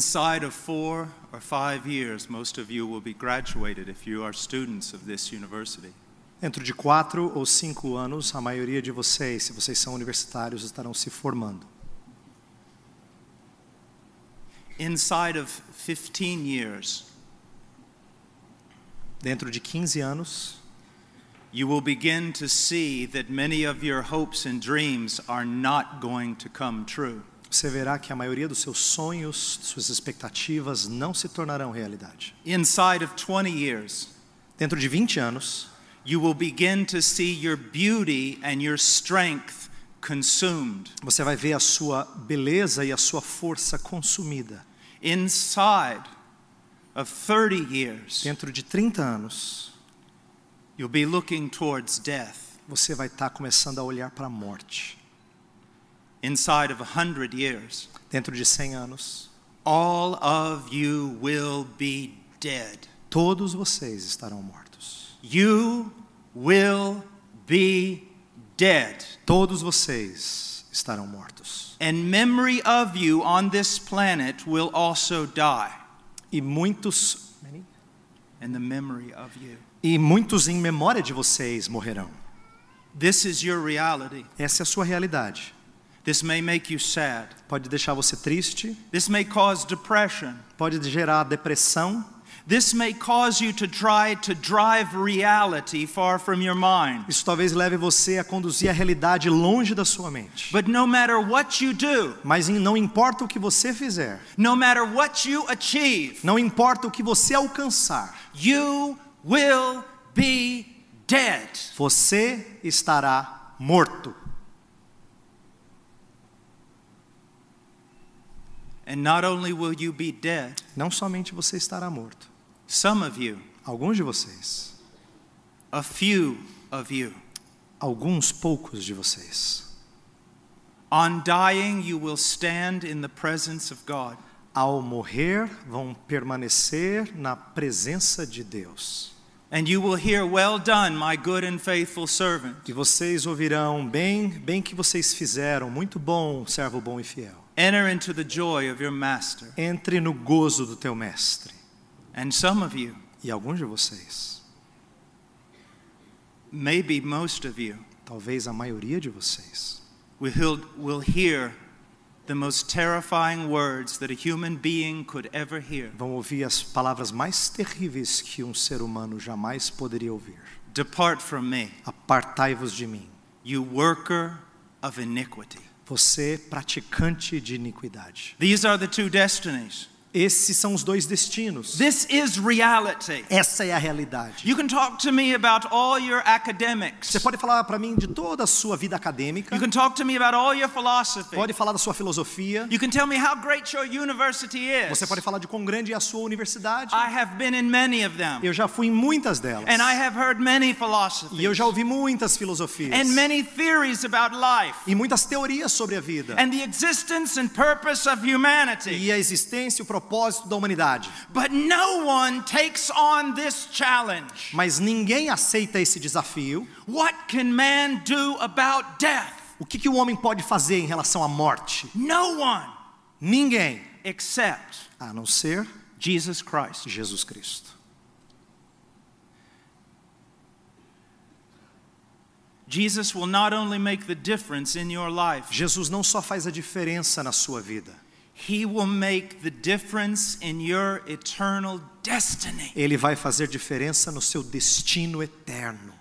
Inside of four or five years, most of you will be graduated if you are students of this university. Dentro de quatro ou cinco anos, a maioria de vocês, se vocês são universitários, estarão se formando. Inside of 15 years, Dentro de 15 anos, you will begin to see that many of your hopes and dreams are not going to come true. Você verá que a maioria dos seus sonhos, suas expectativas não se tornarão realidade. Inside of 20 years, Dentro de 20 anos, you will begin to see your beauty and your strength consumed. você vai ver a sua beleza e a sua força consumida. Inside of 30 years, Dentro de 30 anos, you'll be looking towards death. você vai estar começando a olhar para a morte. Inside of 100 years, Dentro de 100 anos, all of you will be dead. todos vocês estarão mortos. You will be dead. Todos vocês estarão mortos. And memory of you on this planet will also die. E muitos And the memory of you. e muitos em memória de vocês morrerão. This is your reality. Essa é a sua realidade. This may make you sad. Pode deixar você triste, This may cause depression. pode gerar depressão, This may cause you to try to drive reality far from your mind. isso talvez leve você a conduzir a realidade longe da sua mente. But no matter what you do, Mas não importa o que você fizer, no matter what you achieve, não importa o que você alcançar, you will be dead. você estará morto. And not only will you be dead, Não somente você estará morto, some of you, alguns de vocês, a few of you, alguns poucos de vocês, on dying, you will stand in the presence of God. ao morrer, vão permanecer na presença de Deus. And you will hear, Well done, my good and faithful servant. E vocês ouvirão bem, bem que vocês fizeram, muito bom, servo bom e fiel. Enter into the joy of your master. Entre no gozo do teu mestre. And some of you, E alguns de vocês, maybe most of you, talvez a maioria de vocês, will will hear the most terrifying words that a human being could ever hear. vão ouvir as palavras mais terríveis que um ser humano jamais poderia ouvir. Depart from me, Apartai-vos de mim, you worker of iniquity. Você praticante de iniquidade. These are the two destinies. Esses são os dois destinos. This is reality. Essa é a realidade. You can talk to me about all your academics. Você pode falar para mim de toda a sua vida acadêmica, You can talk to me about all your philosophy. pode falar da sua filosofia, You can tell me how great your university is. você pode falar de quão grande é a sua universidade. I have been in many of them. Eu já fui em muitas delas. And I have heard many E philosophies. eu já ouvi muitas filosofias. And many theories about life. E muitas teorias sobre a vida. And the existence and purpose of humanity. E a existência e o propósito da humanidade. But no one takes on this challenge. Mas ninguém aceita esse desafio. What can man do about death? O que, que o homem pode fazer em relação à morte? No one Ninguém. except A não ser Jesus Christ. Jesus Cristo. Jesus will not only make the difference in your life, Jesus não só faz a diferença na sua vida, he will make the difference in your eternal destiny. ele vai fazer diferença no seu destino eterno.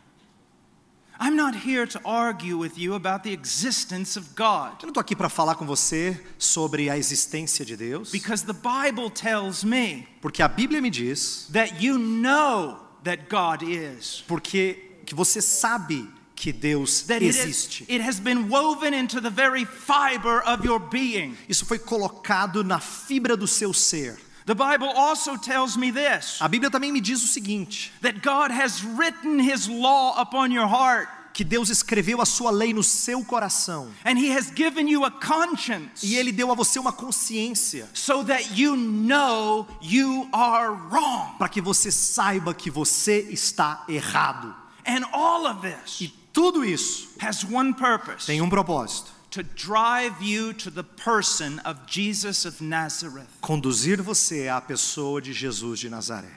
I'm not here to argue with you about the existence of God Eu não estou aqui para falar com você sobre a existência de Deus, because the Bible tells me porque a Bíblia me diz, that you know that God is. porque que você sabe que Deus existe. it has been woven into the very fiber of your being. Isso foi colocado na fibra do seu ser. The Bible also tells me this A Bíblia também me diz o seguinte: that God has written His law upon your heart, que Deus escreveu a sua lei no seu coração and He has given you a conscience e ele deu a você uma consciência so that you know you are wrong. para que você saiba que você está errado. And all of this E tudo isso has one purpose tem um propósito: to drive you to the person of Jesus of Nazareth. Conduzir você à pessoa de Jesus de Nazaré.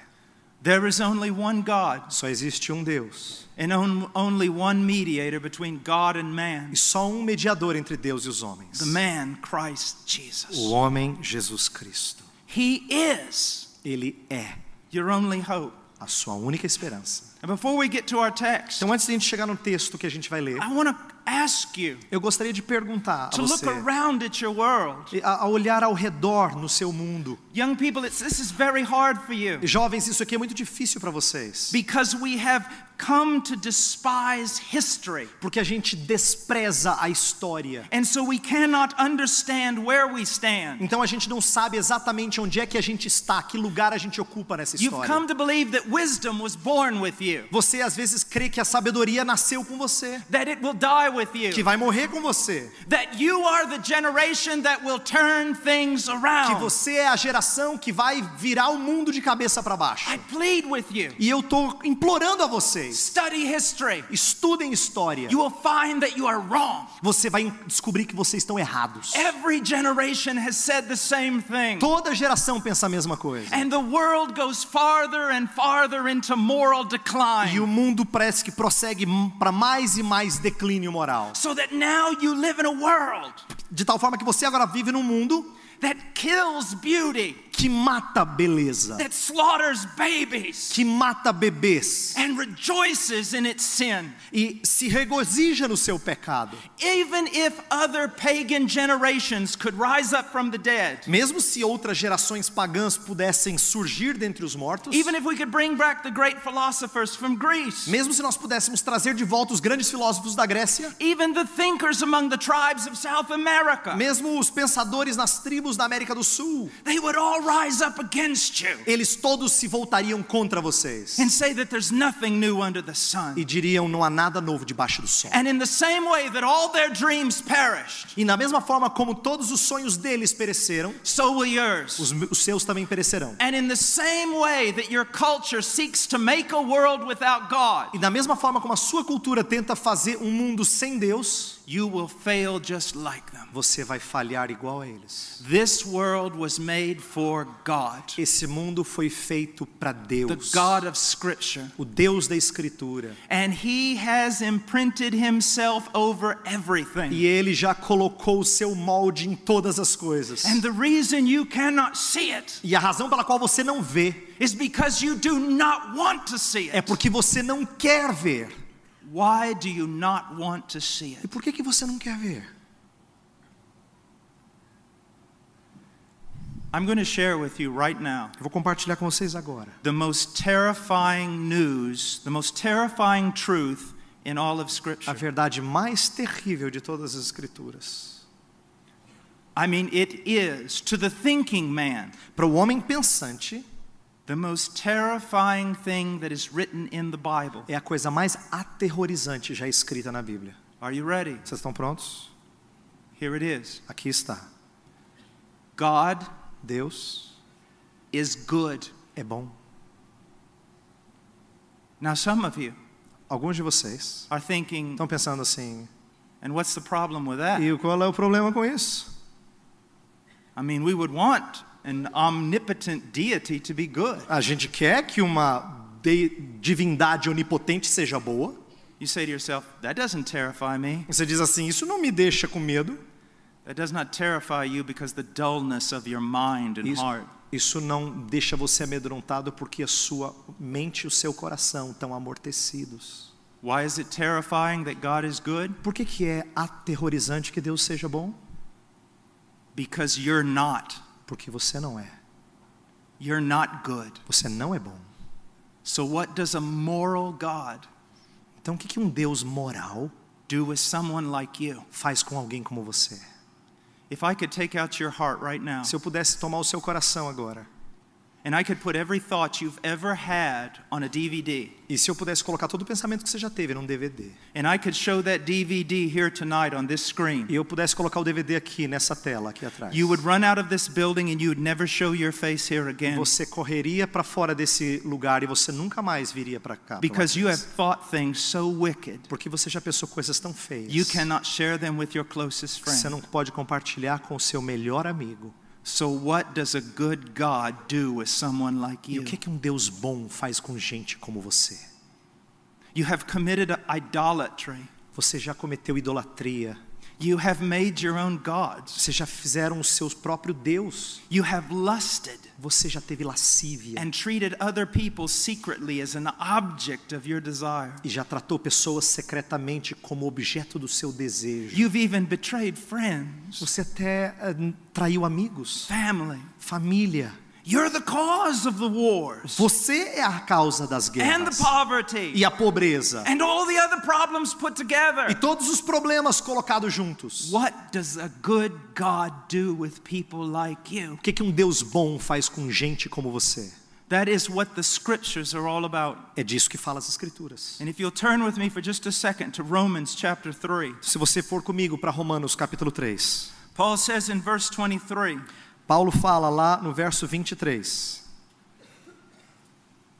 There is only one God Só existe um Deus and on- only one mediator between God and man, e só um mediador entre Deus e os homens. the man Christ O Jesus. homem Jesus Cristo. He is Ele é your only hope. a sua única esperança. And before we get to our text, Então, antes de a gente chegar no texto que a gente vai ler, I want to ask you eu gostaria de perguntar a to look você, around at your world. a, a olhar ao redor no seu mundo. Young people, it's, this is very hard for you Jovens, isso aqui é muito difícil para vocês, because we have come to despise history. porque a gente despreza a história. And so we cannot understand where we stand. Então a gente não sabe exatamente onde é que a gente está, que lugar a gente ocupa nessa You've história. come to believe that wisdom was born with you, Você às vezes crê que a sabedoria nasceu com você, that it will die with que you, vai morrer com você, that you are the generation that will turn things que around. você é a geração que vai virar o mundo de cabeça para baixo. I plead with you E eu tô implorando a vocês, study history. estudem história. You will find that you are wrong. Você vai descobrir que vocês estão errados. Every generation has said the same thing. Toda geração pensa a mesma coisa. And the world goes farther and farther into moral E o decline. mundo parece que prossegue para mais e mais declínio moral. So that now you live in a world De tal forma que você agora vive num mundo that kills beauty, que mata beleza, that slaughters babies, que mata bebês and rejoices in its sin. e se regozija no seu pecado. Even if other pagan generations could rise up from the dead, Mesmo se outras gerações pagãs pudessem surgir dentre os mortos, even if we could bring back the great philosophers from Greece, mesmo se nós pudéssemos trazer de volta os grandes filósofos da Grécia, even the thinkers among the tribes of South America, mesmo os pensadores nas tribos da América do Sul, they would all rise up against you eles todos se voltariam contra vocês and say that there's nothing new under the sun. e diriam não há nada novo debaixo do sol. And in the same way that all their dreams perished, E na mesma forma como todos os sonhos deles pereceram, so will yours. os, os seus também perecerão. And in the same way that your culture seeks to make a world without God, E da mesma forma como a sua cultura tenta fazer um mundo sem Deus, you will fail just like them. você vai falhar igual a eles. This world was made for God, Esse mundo foi feito para the Deus, God of Scripture. o Deus da Escritura. And He has imprinted Himself over everything. E ele já colocou o seu molde em todas as coisas. And the reason you cannot see it E a razão pela qual você não vê is because you do not want to see é it. porque você não quer ver. Why do you not want to see E it? por que, que você não quer ver? I'm going to share with you right now Eu vou compartilhar com vocês agora. the most terrifying news, the most terrifying truth in all of A Scripture. verdade mais terrível de todas as Escrituras. I mean, it is, to the thinking man, Para o homem pensante, the most terrifying thing that is written in the Bible. é a coisa mais aterrorizante já escrita na Bíblia. Are you ready? Vocês estão prontos? Here it is Aqui está. God Deus is good. é bom. Now, some of you Alguns de vocês are thinking, estão pensando assim: and what's the problem with that? e qual é o problema com isso? I mean, we would want an omnipotent deity to be good. A gente quer que uma de- divindade onipotente seja boa. You say to yourself, that doesn't terrify me. Você diz assim: isso não me deixa com medo. That does not terrify you because the dullness of your mind and Isso, heart. isso não deixa você amedrontado porque a sua mente e o seu coração estão amortecidos. Why is it terrifying that God is good? Por que, que é aterrorizante que Deus seja bom? Because you're not. Porque você não é. You're not good. Você não é bom. So, what does a moral God Então o que, um Deus moral do with someone like you? faz com alguém como você? If I could take out your heart right now Se eu pudesse tomar o seu coração agora E se eu pudesse colocar todo o pensamento que você já teve num DVD, and I could show that DVD here tonight on this screen, e eu pudesse colocar o DVD aqui nessa tela aqui atrás, you would run out of this building and you would never show your face here again você correria para fora desse lugar e você nunca mais viria para cá. because you have thought things so wicked Porque você já pensou coisas tão feias. you cannot share them with your closest Você friend. não pode compartilhar com o seu melhor amigo. So, what does a good God do with someone like E you? o que, que um Deus bom faz com gente como você? You have committed idolatry. Você já cometeu idolatria. You have made your own gods. Você já fizeram o seu próprio Deus. You have lusted Você já teve lascívia. and treated other people secretly as an object of your desire. E já tratou pessoas secretamente como objeto do seu desejo. You've even betrayed friends, Você até eh, traiu amigos, family. família. You're the cause of the wars Você é a causa das guerras. and the poverty e a pobreza and all the other problems put together. e todos os problemas colocados juntos. What does a good God do with people like you? O que, que um Deus bom faz com gente como você? That is what the scriptures are all about. É disso que fala as Escrituras. And if you'll turn with me for just a second to Romans chapter 3, Se você for comigo para Romanos capítulo 3, Paul says in verse 23 Paulo fala lá no verso 23: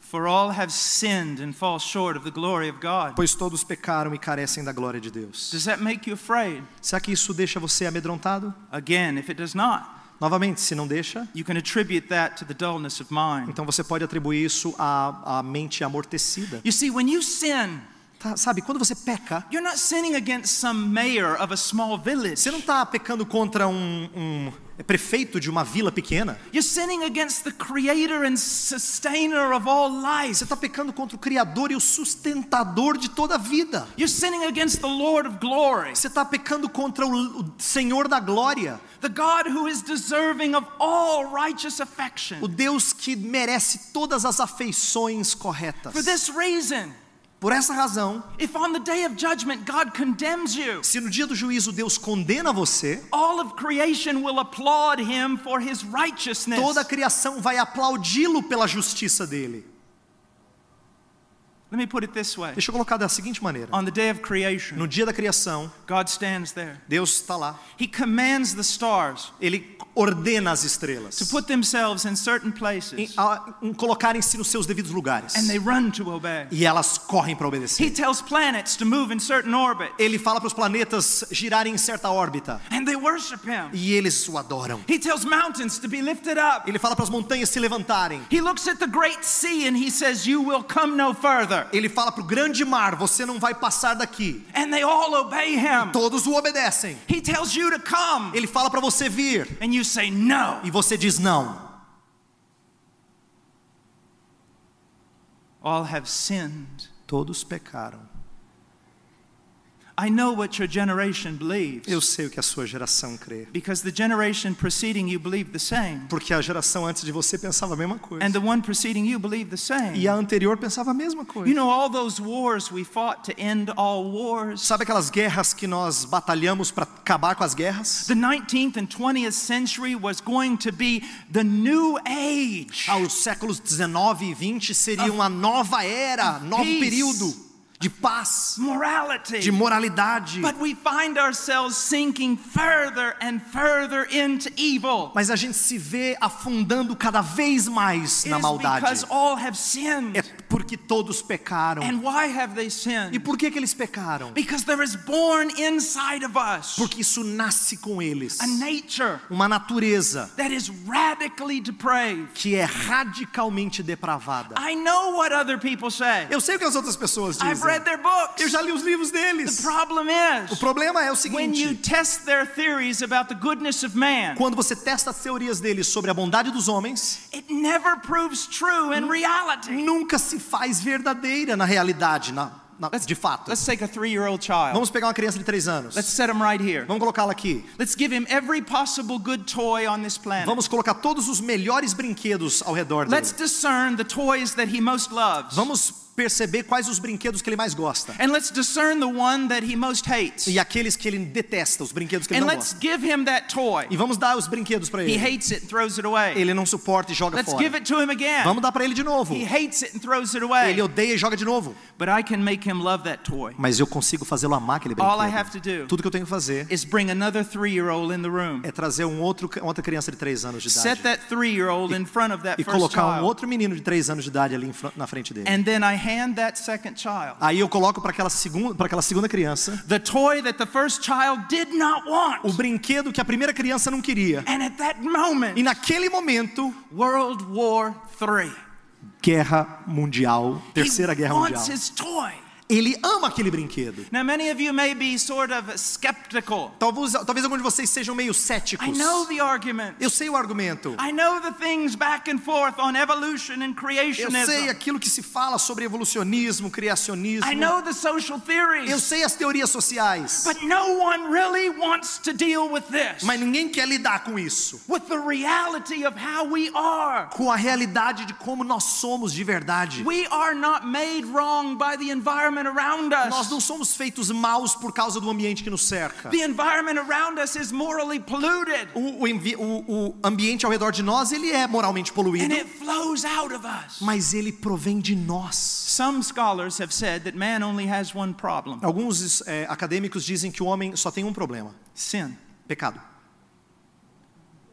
For all have sinned and fall short of the glory of God. Pois todos pecaram e carecem da glória de Deus. Does that make you afraid? Será que isso deixa você amedrontado? Again, if it does not, Novamente, se não deixa, you can attribute that to the dullness of mind. então você pode atribuir isso à, à mente amortecida. You see, when you sin, Tá, sabe, quando você peca, you're not sinning against some mayor of a small village. você não está pecando contra um, um prefeito de uma vila pequena. You're sinning against the creator and sustainer of all life. Você está pecando contra o Criador e o sustentador de toda a vida. You're sinning against the Lord of glory, Você está pecando contra o, Senhor da glória, the God who is deserving of all righteous o. Deus que merece todas as afeições corretas. For this reason, Por essa razão, if on the day of judgment God condemns you, se no dia do juízo Deus condena você, all of creation will applaud him for his righteousness. toda a criação vai aplaudi-lo pela justiça dele. Let me put it this way. Deixa eu colocar da seguinte maneira: On the day of creation, no dia da criação, God stands there. Deus está lá, He commands the stars ele ordena as estrelas to put themselves in certain em, places, a- em colocarem-se nos seus devidos lugares and they run to obey. e elas correm para He obedecer. tells planets to move in certain orbit, Ele fala para os planetas girarem em certa órbita and they worship him. e eles o adoram. He tells mountains to be lifted up. Ele fala para as montanhas se levantarem. He looks at the great sea and he says, You will come no further. Ele fala para o grande mar: você não vai passar daqui. And they all obey him. Todos o obedecem. He tells you to come, Ele fala para você vir and you say, No. e você diz não. All have sinned. Todos pecaram. I know what your generation believes Eu sei o que a sua geração crê. because the generation preceding you believed the same, Porque a geração antes de você pensava a mesma coisa. and the one preceding you believed the same. E a anterior pensava a mesma coisa. You know, all those wars we fought to end all wars. Sabe aquelas guerras que nós batalhamos para acabar com as guerras? The 19th and 20th century was going to be the new age. Ah, os séculos 19 e 20 seriam uma nova era, novo período de paz, Morality. de moralidade. But we find ourselves sinking further and further into evil. Mas a gente se vê afundando cada vez mais It na maldade. because all have sinned. É porque todos pecaram. And why have they E sinned? por que que eles pecaram? Because there is born inside of us Porque isso nasce com eles. a nature Uma natureza that is radically depraved. que é radicalmente depravada. I know what other people say. Eu sei o que as outras pessoas I've dizem. read their books. Eu já li os livros The deles. problem O is problema é o when you seguinte: test their theories about the goodness of man, quando você testa as teorias deles sobre a bondade dos homens, it never proves true in reality. nunca se faz verdadeira na realidade, na, na- de fato. Let's take a three-year-old child. Vamos pegar uma criança de três anos. Let's set him right here. Vamos colocá-la aqui. Let's give him every possible good toy on this planet. Vamos colocar todos os melhores brinquedos ao redor dele. Let's discern the toys that he most loves. Vamos perceber quais os brinquedos que ele mais gosta. And let's discern the one that he most hates. E aqueles que ele detesta, os brinquedos que ele And não let's gosta. give him that toy. E vamos dar os brinquedos para He ele. hates it and throws it away. Ele não suporta e joga Let's fora. give it to him again. Vamos dar para ele de novo. He hates it and throws it away. Ele odeia e joga de novo. But I can make him love that toy. Mas eu consigo fazê-lo amar aquele All I have to brinquedo. do Tudo que eu tenho que fazer is bring another three-year-old in the room. é trazer um outro, outra criança de 3 anos de Set idade that three-year-old in front of that e first colocar um outro menino de 3 anos de idade ali na frente dele. And then I hand that second child Aí eu coloco para aquela segunda, para aquela segunda criança the toy that the first child did not o want. brinquedo que a primeira criança não queria. And at that moment, E naquele momento, World War III. guerra mundial, terceira guerra mundial. Ele ama aquele brinquedo. Now, many of you may be sort of skeptical. Talvez, talvez alguns de vocês sejam meio céticos. I know the argument. Eu sei o argumento. I know the things back and forth on evolution and Eu sei creationism. aquilo que se fala sobre evolucionismo, criacionismo. I know the social Eu theories. sei as teorias sociais. But no one really wants to deal with this. Mas ninguém quer lidar com isso. With the reality of how we are. Com a realidade de como nós somos de verdade. We are not made wrong by the environment around Nós us. não somos feitos maus por causa do ambiente que nos cerca. The environment around us is morally polluted. O, o o- ambiente ao redor de nós, ele é moralmente And poluído, it flows out of us. mas ele provém de nós. Some scholars have said that man only has one problem Alguns é, acadêmicos dizem que o homem só tem um problema: sin. pecado.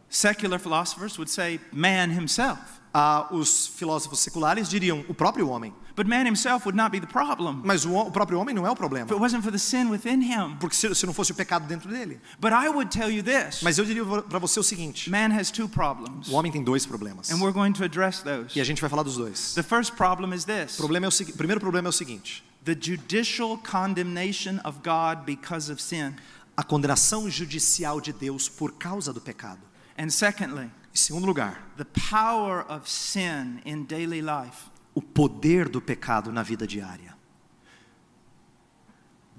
Secular philosophers would say man himself. Ah, os filósofos seculares diriam o próprio homem, But man himself would not be the problem mas o, o próprio homem não é o problema, if it wasn't for the sin within him. porque se, se não fosse o pecado dentro dele. But I would tell you this Mas eu diria para você o seguinte: man has two problems, o homem tem dois problemas, and we're going to address those. e a gente vai falar dos dois. The first problem is O this problema é o, primeiro problema é o seguinte: the judicial condemnation of God because of sin. a condenação judicial de Deus por causa do pecado. And secondly, segundo lugar, the power of sin in daily life. o poder do pecado na vida diária.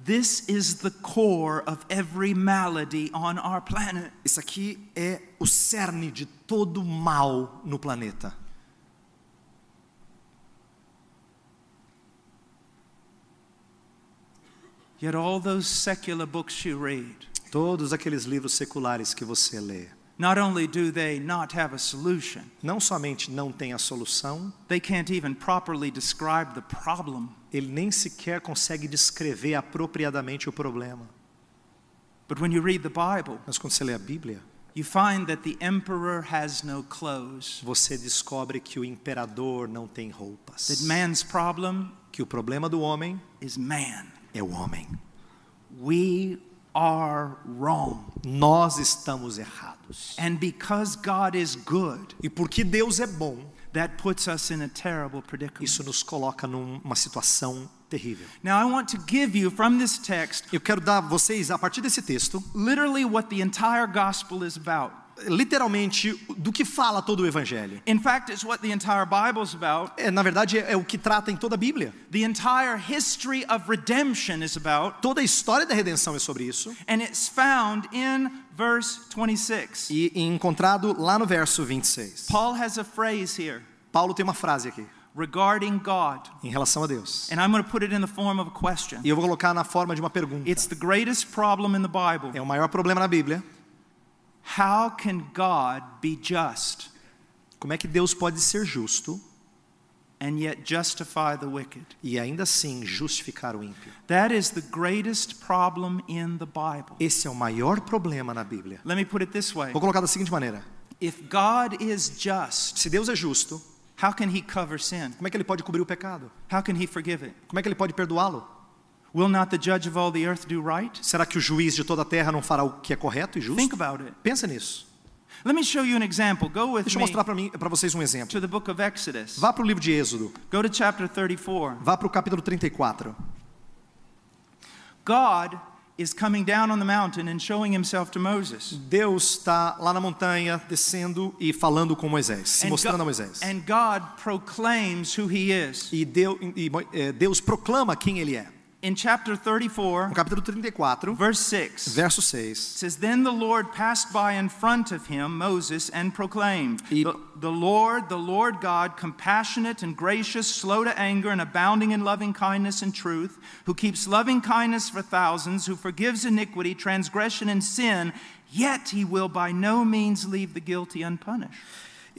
This is the core of every malady on our planet. Isso aqui é o cerne de todo mal no planeta. Yet all those secular books you read, Todos aqueles livros seculares que você lê, not only do they not have a solution, não somente não tem a solução, they can't even properly describe the problem. ele nem sequer consegue descrever apropriadamente o problema. But when you read the Bible, Mas quando você lê a Bíblia, you find that the emperor has no clothes, você descobre que o imperador não tem roupas. that man's problem Que o problema do homem is man. é o homem. We are wrong. Nós estamos errados. And because God is good, E porque Deus é bom, that puts us in a terrible predicament. isso nos coloca numa situação terrível. Now, I want to give you from this text Eu quero dar a vocês, a partir desse texto, literally what the entire gospel is about. Literalmente do que fala todo o evangelho. In fact, it's what the entire Bible is about. É, na verdade, é, é o que trata em toda a Bíblia. The entire history of redemption is about, Toda a história da redenção é sobre isso. and it's found in verse 26. E, e encontrado lá no verso 26. Paul has a phrase here Paulo tem uma frase aqui regarding God, em relação a Deus. and I'm going to put it in the form of a question. E eu vou colocar na forma de uma pergunta. It's the greatest problem in the Bible. É o maior problema na Bíblia. How can God be just Como é que Deus pode ser justo and yet justify the wicked? e ainda assim justificar o ímpio? That is the greatest problem in the Bible. Esse é o maior problema na Bíblia. Let me put it this way Vou colocar da seguinte maneira: If God is just, se Deus é justo, how can He cover sin? como é que ele pode cobrir o pecado? How can He forgive it? Como é que ele pode perdoá-lo? Will not the judge of all the earth do right? Será que o juiz de toda a terra não fará o que é correto e Think justo? about it. Pensa nisso. Let me show you an example. Go with Deixa eu mostrar para vocês um exemplo. to the book of Exodus. Vá para o livro de Êxodo. Go to chapter 34. Vá para o capítulo 34. God is coming down on the mountain and showing himself to Moses. Deus está lá na montanha, descendo e falando com Moisés, se And, mostrando a Moisés. and God proclaims who he is. E Deus, e, eh, Deus proclama quem ele é. In chapter 34, No capítulo 34, verse 6, it verso 6. says, Then the Lord passed by in front of him, Moses, and proclaimed, E- the, the Lord, the Lord God, compassionate and gracious, slow to anger, and abounding in loving kindness and truth, who keeps loving kindness for thousands, who forgives iniquity, transgression, and sin, yet he will by no means leave the guilty unpunished.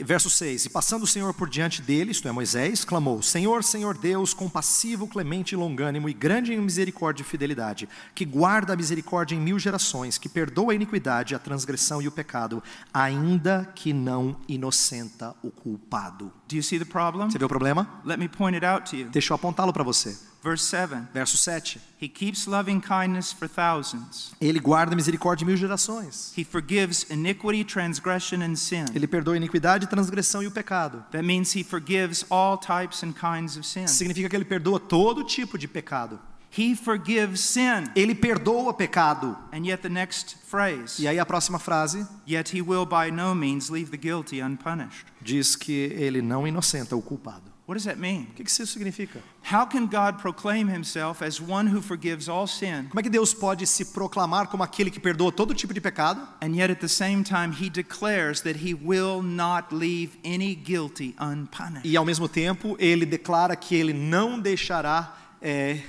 Verso 6: E passando o Senhor por diante dele, isto é, Moisés, clamou: Senhor, Senhor Deus, compassivo, clemente e longânimo, e grande em misericórdia e fidelidade, que guarda a misericórdia em mil gerações, que perdoa a iniquidade, a transgressão e o pecado, ainda que não inocenta o culpado. Do you see the problem? Você vê o problema? Let me point it out to you. Deixa eu apontá-lo para você. Verse 7 Verso 7: He keeps loving kindness for thousands. Ele guarda a misericórdia em mil gerações. He forgives iniquity, transgression, and sin. Ele perdoa a iniquidade, transgressão e o pecado. That means he forgives all types and kinds of sin. Significa que ele perdoa todo tipo de pecado. He forgives sin. Ele perdoa pecado. And yet the next phrase, E aí a próxima frase yet he will by no means leave the guilty unpunished. diz que ele não inocenta o culpado. What does that mean? O que isso significa? How can God proclaim himself as one who forgives all sin, Como é que Deus pode se proclamar como aquele que perdoa todo tipo de pecado? and yet at the same time he declares that he will not leave any guilty unpunished? E ao mesmo tempo ele declara que ele não deixará é,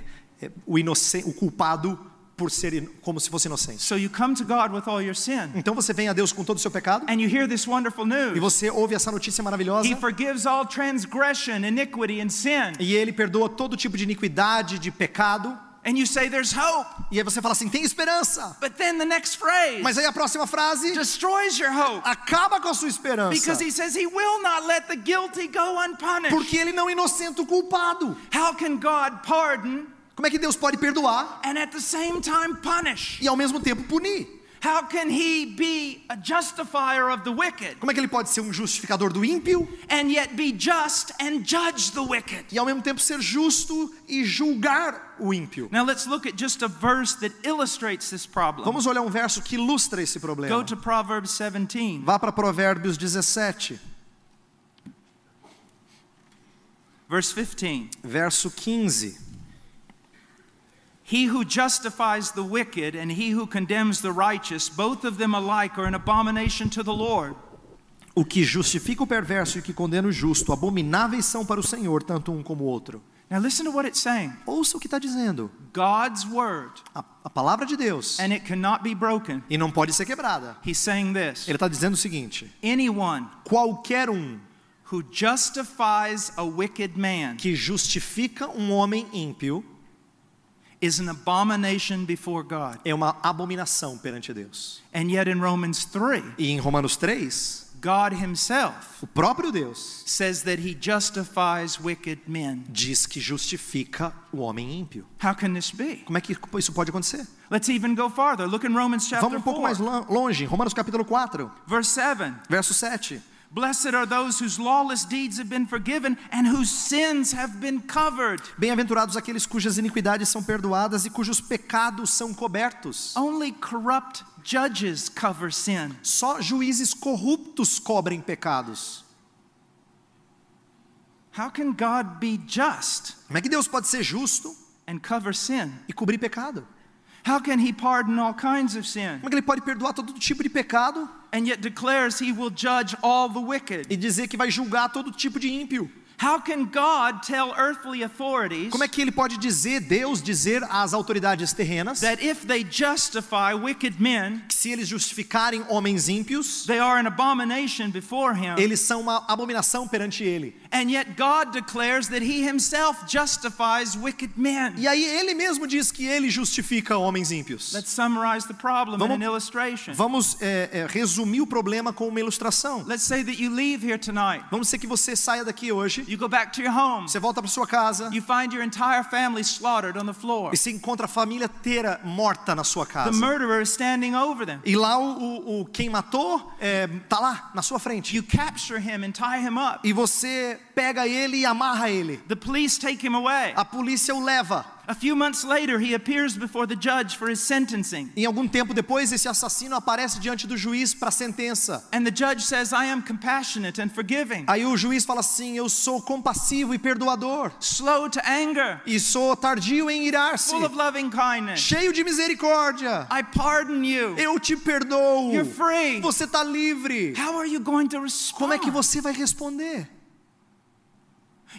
o, o culpado por ser como se fosse inocente. So you come to God with all your sin, Então você vem a Deus com todo o seu pecado and you hear this wonderful e news. você ouve essa notícia maravilhosa He forgives all transgression, iniquity, and sin. e ele perdoa todo tipo de iniquidade, de pecado. And you say there's hope. E aí você fala assim: tem esperança. But then the next phrase Mas aí a próxima frase destroys your hope acaba com a sua esperança. because he says he will not let the guilty go unpunished. Porque ele não inocenta o culpado. How can God pardon Como é que Deus pode perdoar and at the same time punish? e ao mesmo tempo punir? How can he be a justifier of the wicked Como é que ele pode ser um justificador do ímpio and yet be just and judge the wicked? e ao mesmo tempo ser justo e julgar o ímpio? Now let's look at just a verse that illustrates this problem. Vamos olhar um verso que ilustra esse Go problema. to Proverbs 17, Vá para Provérbios 17, verse 15. verso 15. He who justifies the wicked and he who condemns the righteous, both of them alike are an abomination to the Lord. O que justifica o perverso e o que condena o justo, abomináveis são para o Senhor, tanto um como o outro. Now listen to what it's saying Ouça o que está dizendo. God's word, A, a palavra de Deus. and it cannot be broken. E não pode ser quebrada. He's saying this Ele está dizendo o seguinte: Anyone qualquer um who justifies a wicked man que justifica um homem ímpio is an abomination before God. é uma abominação perante Deus. And yet in Romans 3, E em Romanos 3, God himself o próprio Deus says that he justifies wicked men. diz que justifica o homem ímpio. How can this be? Como é que isso pode acontecer? Let's even go farther. Look in Romans chapter Vamos um pouco mais 4, lo- longe, Romanos capítulo 4, verse 7. verso 7. Blessed are those whose lawless deeds have been forgiven and whose sins have been covered. Bem-aventurados aqueles cujas iniquidades são perdoadas e cujos pecados são cobertos. Only corrupt judges cover sin. Só juízes corruptos cobrem pecados. How can God be just Como é que Deus pode ser justo and cover sin? e cobrir pecado? How can he pardon all kinds of sin Como é que ele pode perdoar todo tipo de pecado and yet declares he will judge all the wicked? e dizer que vai julgar todo tipo de ímpio? How can God tell earthly authorities Como é que ele pode dizer, Deus dizer às autoridades terrenas, that if they justify wicked men, que se eles justificarem homens ímpios, they are an abomination before him? eles são uma abominação perante ele? And yet God declares that he himself justifies wicked men. E aí ele mesmo diz que ele justifica homens ímpios. Let's summarize the problem Vamos- in an illustration. Vamos é, é, resumir o problema com uma ilustração. Let's say that you leave here tonight. Vamos ser que você saia daqui hoje, You go back to your home. você volta para sua casa You find your entire family slaughtered on the floor. e se encontra a família inteira morta na sua The casa. murderer is standing over them. E lá o, o, quem matou é, tá lá na sua frente. You capture him and tie him up. E você pega ele e amarra ele. The police take him away. A polícia o leva. A few months later, he appears before the judge for his sentencing. Em algum tempo depois, esse assassino aparece diante do juiz para a sentença. And the judge says, I am compassionate and forgiving, Aí o juiz fala assim: Eu sou compassivo e perdoador, slow to anger, e sou tardio em irar-se, full of loving kindness. cheio de misericórdia. I pardon you. Eu te perdoo. You're free. Você está livre. How are you going to Como é que respond? você vai responder?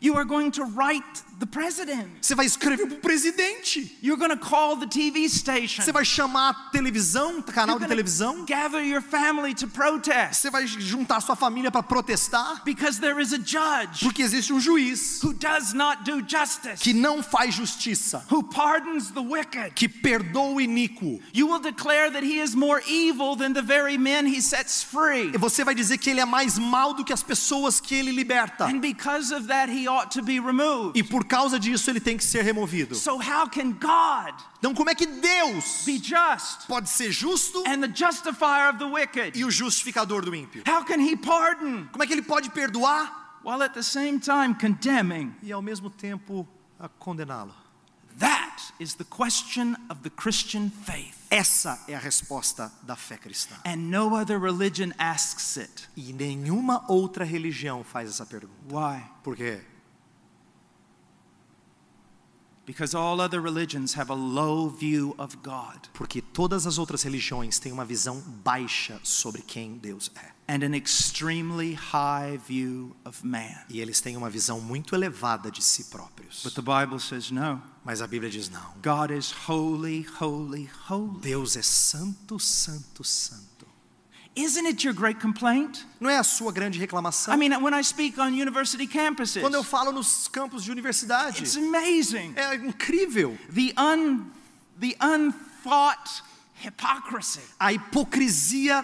You are going to write the president. Você vai escrever para o presidente. You're going to call the TV station. Você vai chamar a televisão, canal de televisão. gather your family to protest Você vai juntar sua família para protestar. because there is a judge Porque existe um juiz who does not do justice, que não faz justiça, who pardons the wicked. que perdoa o iníquo. You will declare that he is more evil than the very men he sets free. E você vai dizer que ele é mais mal do que as pessoas que ele liberta. And because of that, he ought to be removed. E por causa disso ele tem que ser removido. So, how can God Então como é que Deus be just pode ser justo and the justifier of the wicked? e o justificador do ímpio? How can he pardon Como é que ele pode perdoar while at the same time condemning? e ao mesmo tempo condená-lo? That is the question of the Christian faith. Essa é a resposta da fé cristã. And no other religion asks it. E nenhuma outra religião faz essa pergunta. Why? Por quê? Because all other religions have a low view of God Porque todas as outras religiões têm uma visão baixa sobre quem Deus é. and an extremely high view of man. E eles têm uma visão muito elevada de si próprios. But the Bible says no. Mas a Bíblia diz não. God is holy, holy, holy. Deus é santo, santo, santo. Isn't it your great complaint? Não é a sua grande reclamação? I mean, when I speak on university campuses, Quando eu falo nos campos de universidade, it's amazing. é incrível The, un, the unthought hypocrisy. a hipocrisia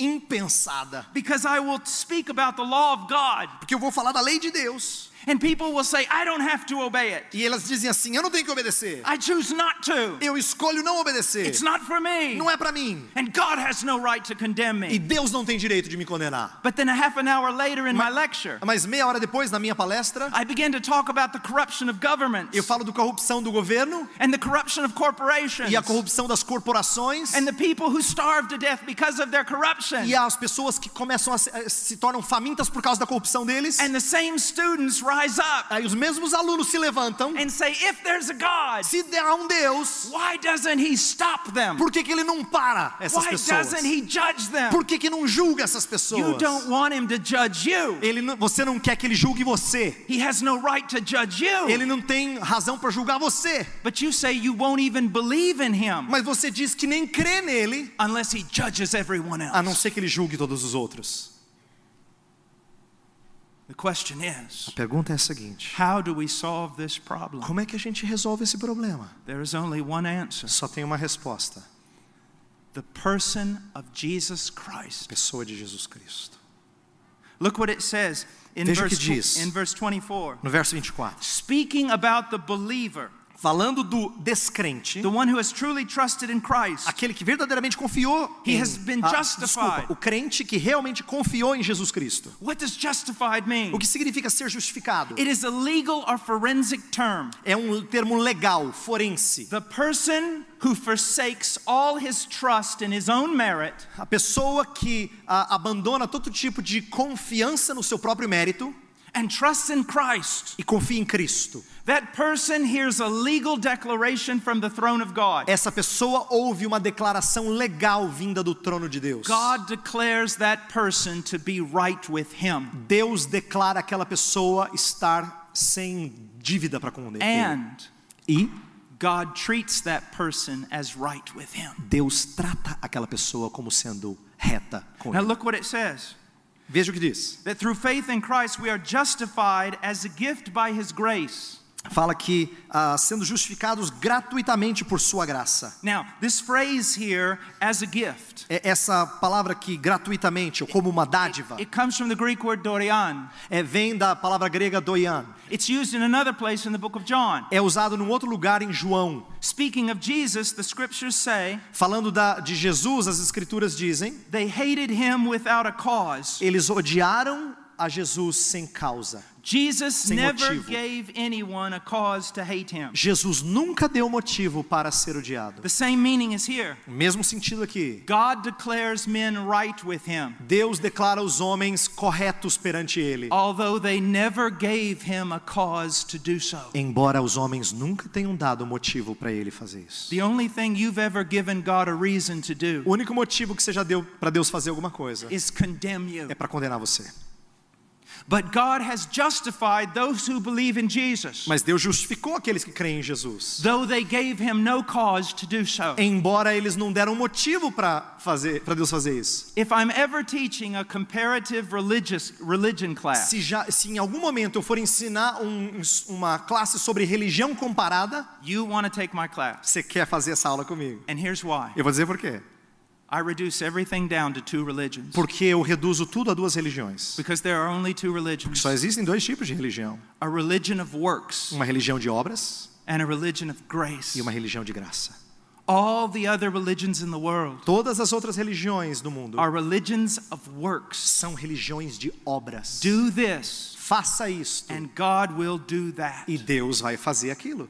impensada. Because I will speak about the law of God, Porque eu vou falar da lei de Deus and people will say, I don't have to obey it. e elas dizem assim: eu não tenho que obedecer. I choose not to. Eu escolho não obedecer. It's not for me. Não é para mim. And God has no right to condemn E me. Deus não tem direito de me condenar. But then a half an hour later in my lecture, Mas meia hora depois, na minha palestra, I begin to talk about the corruption of governments eu falo do corrupção do governo and the corruption of corporations e a corrupção das corporações and the people who starve to death because of their corruption. e as pessoas que começam a se, se tornam famintas por causa da corrupção deles. And the same students rise up Aí os mesmos alunos se levantam. and say, if there's a God, Se há um Deus, why doesn't he stop them? por que, que ele não para essas Why pessoas? doesn't he judge them? Por que, que não julga essas You pessoas? don't want him to judge you. Ele você não quer que ele julgue você. He has no right to judge you. Ele não tem razão para julgar você. But you say you won't even believe in him Mas você diz que nem crê nele, unless he judges everyone a não else. ser que ele julgue todos os outros. The question is, A pergunta é a seguinte: how do we solve this problem? como é que a gente resolve esse problema? There is only one answer. Só tem uma resposta: The person of Jesus Christ. pessoa de Jesus Cristo. Look what it says in Veja o que verse, diz. in verse 24. No verso 24, Speaking about the believer, falando do descrente, the one who has truly trusted in Christ, aquele que verdadeiramente confiou He em, has been ah, justified. desculpa, o crente que realmente confiou em Jesus Cristo. what does justified mean? O que significa ser justificado? It is a legal or forensic term. É um termo legal, forense. The person who forsakes all his trust in his own merit A pessoa que ah, abandona todo tipo de confiança no seu próprio mérito and trusts in Christ. e confia em Cristo. That person hears a legal declaration from the throne of God. Essa pessoa ouve uma declaração legal vinda do trono de Deus. God declares that person to be right with him. Deus declara aquela pessoa estar sem dívida para com ele. And E God treats that person as right with him. Deus trata aquela pessoa como sendo reta com Now ele. look what it says. Veja o que diz. That through faith in Christ we are justified as a gift by his grace. Fala que ah, sendo justificados gratuitamente por sua graça. Now, this phrase here, as a gift, É essa palavra aqui, gratuitamente, ou como uma dádiva, it comes from the Greek word dorian. é, vem da palavra grega doian. It's used in another place in the book of John. É usado num outro lugar em João. Speaking of Jesus, the scriptures say Falando da, de Jesus, as escrituras dizem, they hated him without a cause. eles odiaram a Jesus sem causa. Jesus Sem never motivo. gave anyone a cause to hate him. Jesus nunca deu motivo para ser odiado. The same meaning is here. O mesmo sentido aqui. God declares men right with him, Deus declara os homens corretos perante ele, although they never gave him a cause to do so. embora os homens nunca tenham dado motivo para ele fazer isso. The only thing you've ever given God a reason to do O único motivo que você já deu para Deus fazer alguma coisa is condemn you. é para condenar você. But God has justified those who believe in Jesus, Mas Deus justificou aqueles que creem em Jesus, though they gave him no cause to do so. embora eles não deram motivo para fazer, para Deus fazer isso. If I'm ever teaching a comparative religious religion class, Se, já, se em algum momento eu for ensinar um- uma classe sobre religião comparada, you want to take my class. você quer fazer essa aula comigo? And here's why. Eu vou dizer por quê. I reduce everything down to two religions. Porque eu reduzo tudo a duas religiões. Because there are only two religions Só existem dois tipos de religião: a religion of works uma religião de obras and a religion of grace. e uma religião de graça. All the other religions in the world Todas as outras religiões do mundo are religions of works. são religiões de obras. Do this, Faça isto and God will do that. e Deus vai fazer aquilo.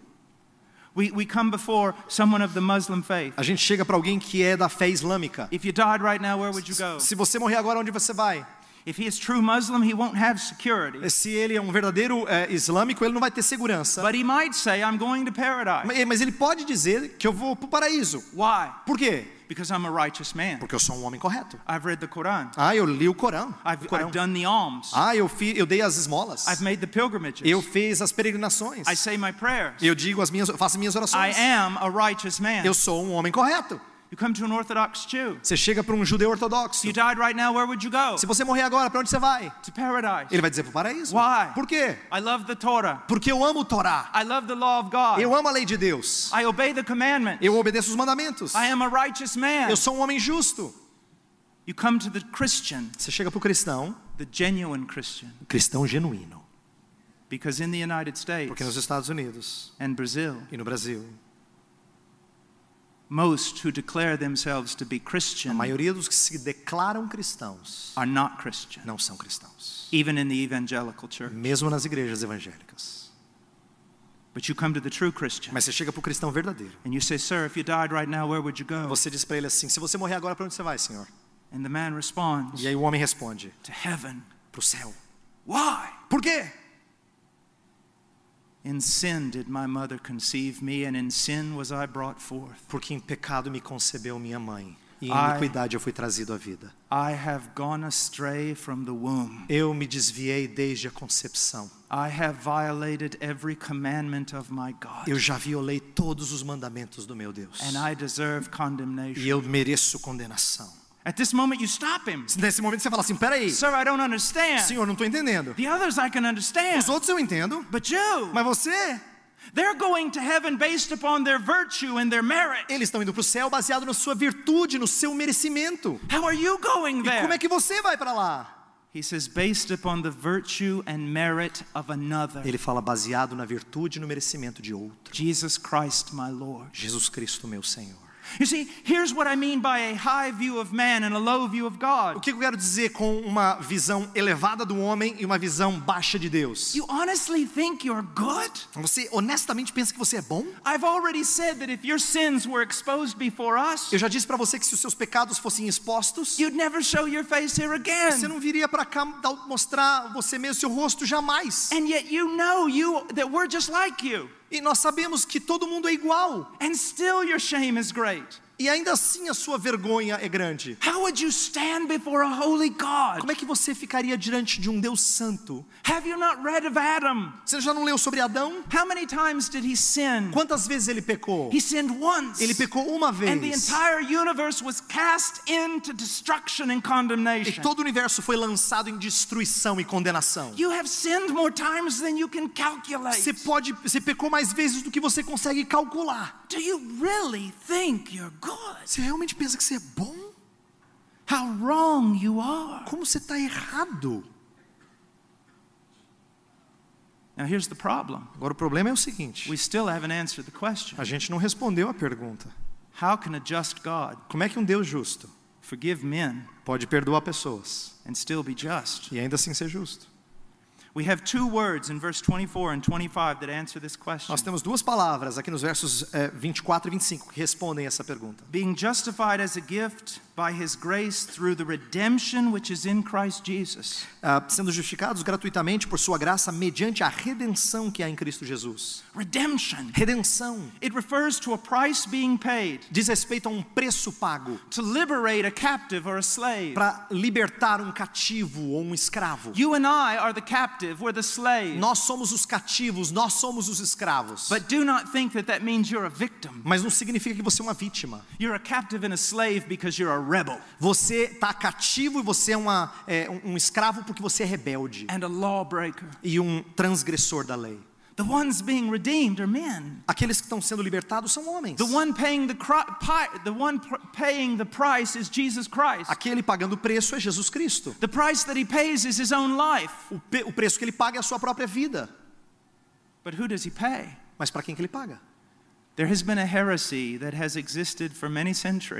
We, we come before someone of the Muslim faith. A gente chega para alguém que é da fé islâmica. If you died right now, where would you go? Se você morrer agora, onde você vai? If he is true Muslim, he won't have security. Se ele é um verdadeiro é, islâmico, ele não vai ter segurança. But he might say, I'm going to paradise. Mas mas ele pode dizer que eu vou para o paraíso. Why? Por quê? Because I'm a righteous man. Porque eu sou um homem correto. I've read the Quran. Ah, eu li o Corão. I've, O Corão. I've done the alms. Ah, eu, fi, eu dei as esmolas. I've made the pilgrimages. Eu fiz as peregrinações. I say my prayers. Eu digo as minhas, faço minhas I orações. am a righteous man. Eu sou um homem correto. You come to an Orthodox Jew. Você chega para um judeu ortodoxo. you died right now, where would you go? Se você morrer agora, para onde você vai? To paradise. Ele vai dizer para o paraíso. Why? Por quê? I love the Torah. Porque eu amo o Torá. I love the law of God. Eu amo a lei de Deus. I obey the commandments. Eu obedeço os mandamentos. I am a righteous man. Eu sou um homem justo. You come to the Christian, Você chega para o cristão, the genuine Christian, cristão genuíno. because in the United States Porque nos Estados Unidos and Brazil, e no Brasil, most who declare themselves to be a Christian maioria dos que se declaram cristãos are not Christian, não são cristãos. even in the evangelical church. Mesmo nas igrejas evangélicas. But you come to the true Christian Mas você chega para o cristão verdadeiro. and you say, Sir, if you died right now, where would you go? Você diz para ele assim: Se você morrer agora, para onde você vai, Senhor? And the man responds, E aí o homem responde: To heaven. Para o céu. Why? Por quê? In sin did my mother conceive me, and in sin was I brought forth. Porque em pecado me concebeu minha mãe, e em iniquidade eu fui trazido à vida. I have gone astray from the womb. Eu me desviei desde a concepção. I have violated every commandment of my God. Eu já violei todos os mandamentos do meu Deus. And I deserve E condemnation. eu mereço condenação. At this moment, you stop him. Nesse momento você fala assim: peraí, Sir, I don't understand. senhor, não estou entendendo. The others I can understand. Os outros eu entendo, But you, mas você, they're going to heaven based upon their virtue and their merit. eles estão indo para o céu baseado na sua virtude, no seu merecimento. How are you going E como é there? que você vai para lá? He says, based upon the virtue and merit of another. Ele fala baseado na virtude e no merecimento de outro. Jesus Christ, my Lord. Jesus Cristo, meu Senhor. You see, here's what I mean by a high view of man and a low view of O God. que eu quero dizer com uma visão elevada do homem e uma visão baixa de Deus? You honestly think you're good? Você honestamente pensa que você é bom? I've already said that if your sins were exposed before us, Eu já disse para você que se os seus pecados fossem expostos, you'd never show your face here você again. não viria para cá mostrar você mesmo seu rosto jamais. And yet you know you that we're just like you. E nós sabemos que todo mundo é igual. And still your shame is great. E ainda assim a sua vergonha é grande. How would you stand before a holy God? Como é que você ficaria diante de um Deus santo? Have you not read of Adam? Você já não leu sobre Adão? How many times did he sin? Quantas vezes ele pecou? He sinned once. Ele pecou uma And the vez. entire universe was cast into destruction and E condemnation. todo o universo foi lançado em destruição e condenação. You have sinned more times than you can calculate. Você pode, você pecou mais vezes do que você consegue calcular. Do you really think you're good? Você realmente pensa que você é bom? How wrong you are. Como você está errado? Now here's the problem. Agora o problema é o seguinte: We still haven't answered the question. a gente não respondeu a pergunta. How can a just God Como é que um Deus justo forgive men, pode perdoar pessoas and still be just. e ainda assim ser justo. We have two words in verse 24 and 25 that answer this question. Nós temos duas palavras aqui nos versos eh, 24 e 25 que respondem essa pergunta. Being justified as a gift by his grace through the redemption which is in Christ Jesus. Ah, sendo justificados gratuitamente por sua graça mediante a redenção que há em Cristo Jesus. Redemption. Redenção It refers to a price being paid diz respeito a um preço pago to liberate a captive or a slave. para libertar um cativo ou um escravo. You and I are the captive, we're the slave. Nós somos os cativos, nós somos os escravos. But do not think that that means you're a victim. Mas não significa que você é uma vítima. You're a captive and a slave because you're a rebel Você está cativo e você é, uma, é, um- escravo porque você é rebelde and a lawbreaker. e um transgressor da lei. The ones being redeemed are men. Aqueles que estão sendo libertados são homens. The one paying the, the one paying the price is Jesus Christ. Aquele pagando o preço é Jesus Cristo. The price that he pays is his own life. O, o preço que ele paga é a sua própria vida. But who does he pay? Mas para quem que ele paga?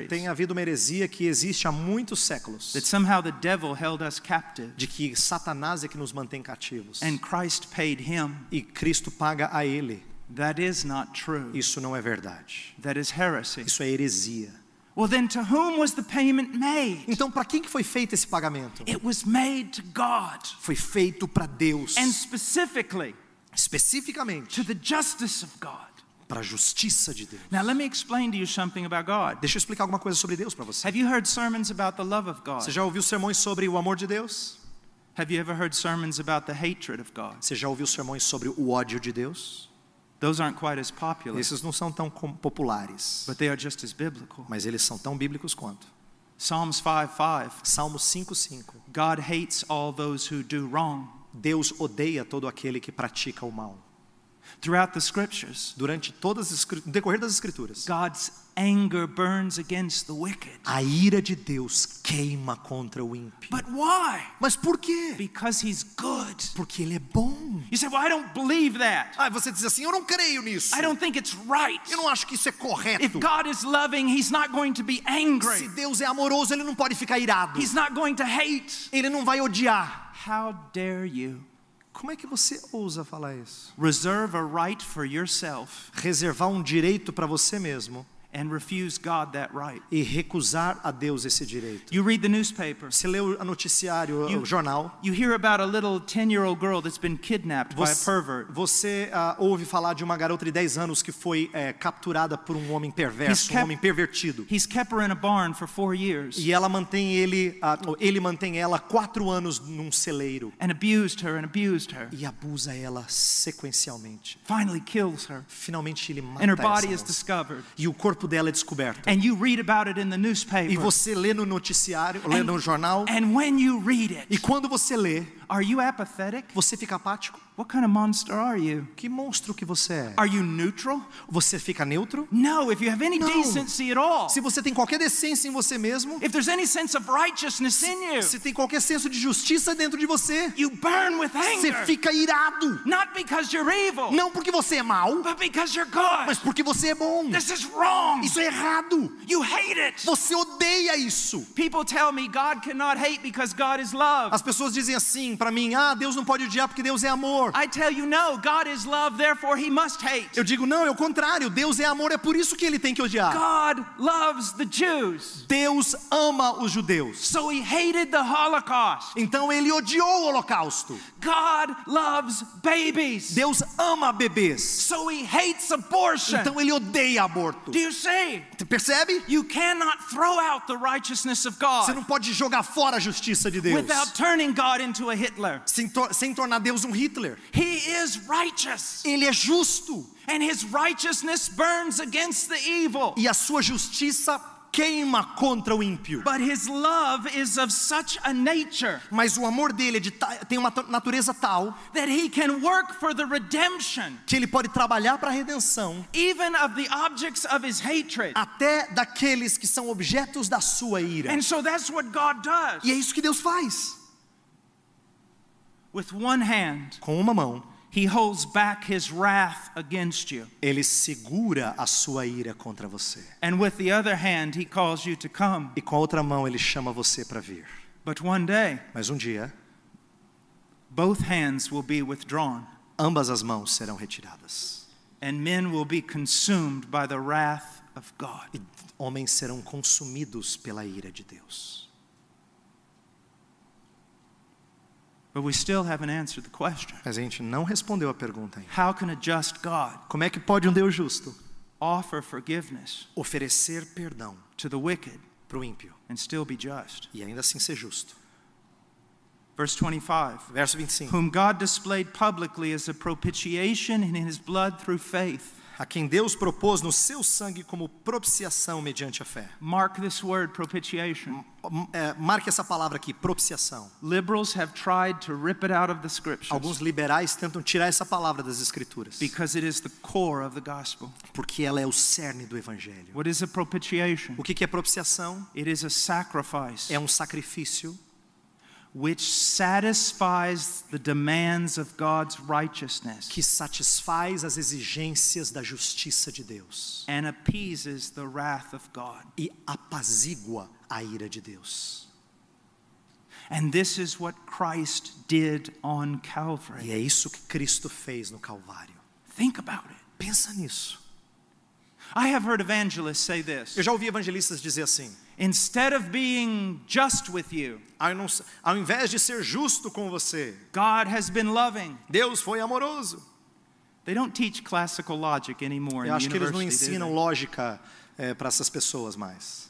Tem havido uma heresia que existe há muitos séculos, that somehow the devil held us captive de que Satanás é que nos mantém cativos and Christ paid him. e Cristo paga a ele. That is not true. Isso não é verdade. That is heresy. Isso é heresia. Well, then to whom was the payment made? Então, para quem que foi feito esse pagamento? It was made to God Foi feito para Deus, and specifically especificamente to the justice of God. Para a justiça de Deus. Now, let me explain to you something about God. Deixa eu explicar alguma coisa sobre Deus para você. Have you heard sermons about the love of God? Você já ouviu sermões sobre o amor de Deus? Have you ever heard sermons about the hatred of God? Você já ouviu sermões sobre o ódio de Deus? Those aren't quite as popular, Esses não são tão populares, but they are just as biblical. mas eles são tão bíblicos quanto. Psalms 5 5. Salmo 5:5. God hates all those who do wrong. Deus odeia todo aquele que pratica o mal. Throughout the scriptures, Durante todas as decorrer das escrituras, God's anger burns against the wicked. a ira de Deus queima contra o ímpio. But why? Mas por quê? Because he's good. Porque ele é bom. You say, Well, I don't believe that. Ah, você diz assim, eu não creio nisso. I don't think it's right. Eu não acho que isso é If correto. God is loving, he's not going to be Se angry. Deus é amoroso, ele não pode ficar irado. He's not going to hate. Ele não vai odiar. How dare you Como é que você ousa falar isso? reserve a right for yourself Reservar um direito para você mesmo and refuse God that right? e recusar a Deus esse direito. You read the newspaper. Você lê o noticiário, You- o jornal, You hear about a little 10 year old girl that's been kidnapped by a você, pervert. você, ah, ouve falar de uma garota de 10 anos que foi eh, capturada por um homem perverso, He's um kept- homem pervertido. He's kept her in a barn for four years E ela mantém ele, ou ele mantém ela quatro anos num celeiro and abused her and abused her. e abusa ela sequencialmente. Finally kills her. Finalmente ele mata And her body is discovered. E o corpo dela é descoberto. And you read about it in the E newspaper. você lê no noticiário, lê And- no jornal. And when you read E it, quando você lê, are you apathetic? você fica apático. What kind of monster are you? Que monstro que você é? Are you neutral? Você fica neutro? No, if you have any No. decency at all, Se você tem qualquer decência em você mesmo, if there's any sense of righteousness in you, se tem qualquer senso de justiça dentro de você, you burn with você anger. fica irado. Not because you're evil, Não porque você é mau, but because you're good. mas porque você é bom. This is wrong. Isso é errado. You hate it. Você odeia isso. People tell me God cannot hate because God is love. As pessoas dizem assim pra mim: "Ah, Deus não pode odiar porque Deus é amor". I tell you, no, God is love, therefore he must hate. Eu digo: "Não, é o contrário. Deus é amor, é por isso que ele tem que odiar". God loves the Jews, Deus ama os judeus. so he hated the Holocaust. Então ele odiou o holocausto. God loves babies, Deus ama bebês. so he hates abortion. Então ele odeia aborto. Do you see? Você percebe? You cannot throw out the righteousness of Você God não pode jogar fora a justiça de Deus without turning God into a Hitler. sem, tor- sem tornar Deus um Hitler. He is righteous, Ele é justo and his righteousness burns against the evil. e a sua justiça queima contra o ímpio. But his love is of such a nature Mas o amor dele é de tem uma natureza tal that he can work for the redemption que ele pode trabalhar para a redenção even of the objects of his hatred. até daqueles que são objetos da sua ira. And so that's what God does. E é isso que Deus faz. With one hand, Com uma mão, He holds back his wrath against you. Ele segura a sua ira contra você. And with the other hand, he calls you to come. E com a outra mão ele chama você para vir. But one day, Mas um dia, both hands will be withdrawn, ambas as mãos serão retiradas. and men will be consumed by the wrath of God. E homens serão consumidos pela ira de Deus. But we still haven't answered the question Mas a gente não respondeu a pergunta ainda. How can a just God Como é que pode um Deus justo offer forgiveness oferecer perdão to the wicked para o ímpio and still be just? e ainda assim ser justo? Verse 25 Verso 25. Whom God displayed publicly as a propitiation in his blood through faith. A quem Deus propôs no seu sangue como propiciação mediante a fé. Mark this word, propitiation. É, marque essa palavra aqui, propiciação. Liberals have tried to rip it out of the scriptures Alguns liberais tentam tirar essa palavra das escrituras, because it is the core of the gospel. porque ela é o cerne do evangelho. What is a propitiation? O que é propiciação? It is a sacrifice É um sacrifício which satisfies the demands of God's righteousness que satisfaz as exigências da justiça de Deus and appeases the wrath of God. e apazigua a ira de Deus. And this is what Christ did on E Calvary. é isso que Cristo fez no Calvário. Think about it. Pensa nisso. I have heard evangelists say this Eu já ouvi evangelistas dizer assim: instead of being just with you, ao invés de ser justo com você, God has been loving. Deus foi amoroso. They don't teach classical logic anymore Eu acho que eles não ensinam lógica para essas pessoas mais.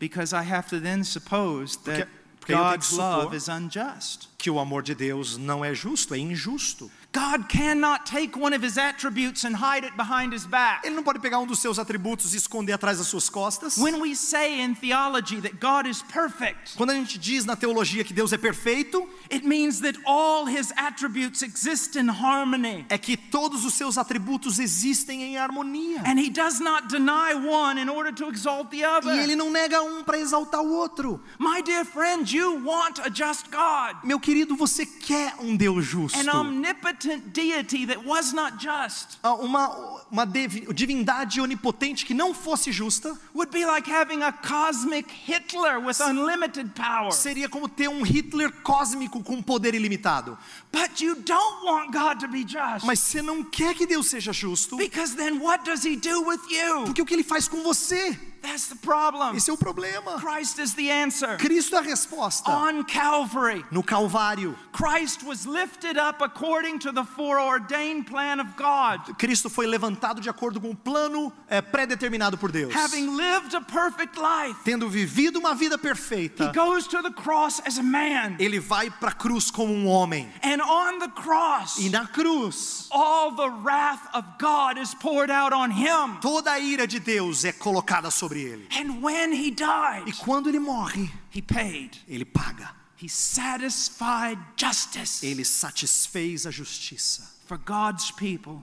because I have to then suppose that porque eu tenho que God's love is unjust. Que o amor de Deus não é justo, é injusto. God cannot take one of his attributes and hide it behind his back. Ele não pode pegar um dos seus atributos e esconder atrás das suas costas. When we say in theology that God is perfect, Quando a gente diz na teologia que Deus é perfeito, it means that all his attributes exist in harmony. é que todos os seus atributos existem em harmonia. And he does not deny one in order to exalt the other. E ele não nega um para exaltar o outro. My dear friend, you want a just God, Meu querido, você quer um Deus justo. an omnipotent deity that was not just. Ah, Uma, uma divindade onipotente que não fosse justa Would be like having a cosmic Hitler with unlimited power. seria como ter um Hitler cósmico com poder ilimitado. But you don't want God to be just. Mas você não quer que Deus seja justo, Because then what does he do with you? porque o que ele faz com você? That's the problem. Esse é o problema. Christ is the answer. Cristo é a resposta. On Calvary, No Calvário, Christ was lifted up according to the foreordained plan of God. Cristo foi levantado de acordo com o plano é, pré-determinado por Deus. Having lived a perfect life, Tendo vivido uma vida he perfeita, goes to the cross as a man. ele vai para a cruz como um homem. And on the cross, E na cruz, all the wrath of God is poured out on him. toda a ira de Deus é colocada sobre ele. And when he died, E quando ele morre, he paid. ele paga. He satisfied justice Ele satisfez a justiça for God's people.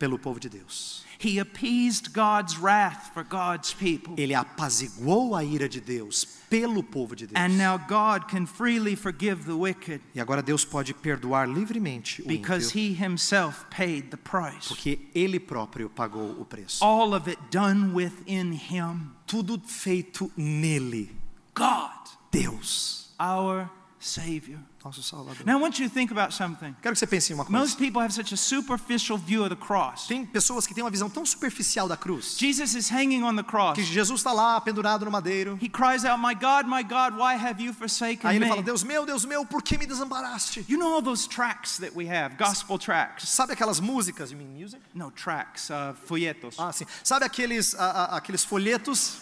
Pelo povo de Deus. He appeased God's wrath for God's people. Ele apaziguou a ira de Deus pelo povo de Deus. And now God can freely forgive the wicked E agora Deus pode perdoar livremente o because ímpio, he himself paid the price. porque ele próprio pagou o preço. All of it done within him. Tudo feito nele, God, Deus, our Savior. nosso Salvador. Now I want you to think about something. Quero que você pense em uma Most coisa. people have such a superficial view of the cross. Tem pessoas que têm uma visão tão superficial da cruz, Jesus is hanging on the cross. que Jesus está lá pendurado no madeiro. He cries out, My God, my God, why have you forsaken Aí ele me? fala: Deus meu, Deus meu, por que me desamparaste? You know all those tracks that we have, gospel tracks? Sabe aquelas músicas? You mean music? No, tracks, uh, folhetos. Ah, sim. Sabe aqueles, a- a- aqueles folhetos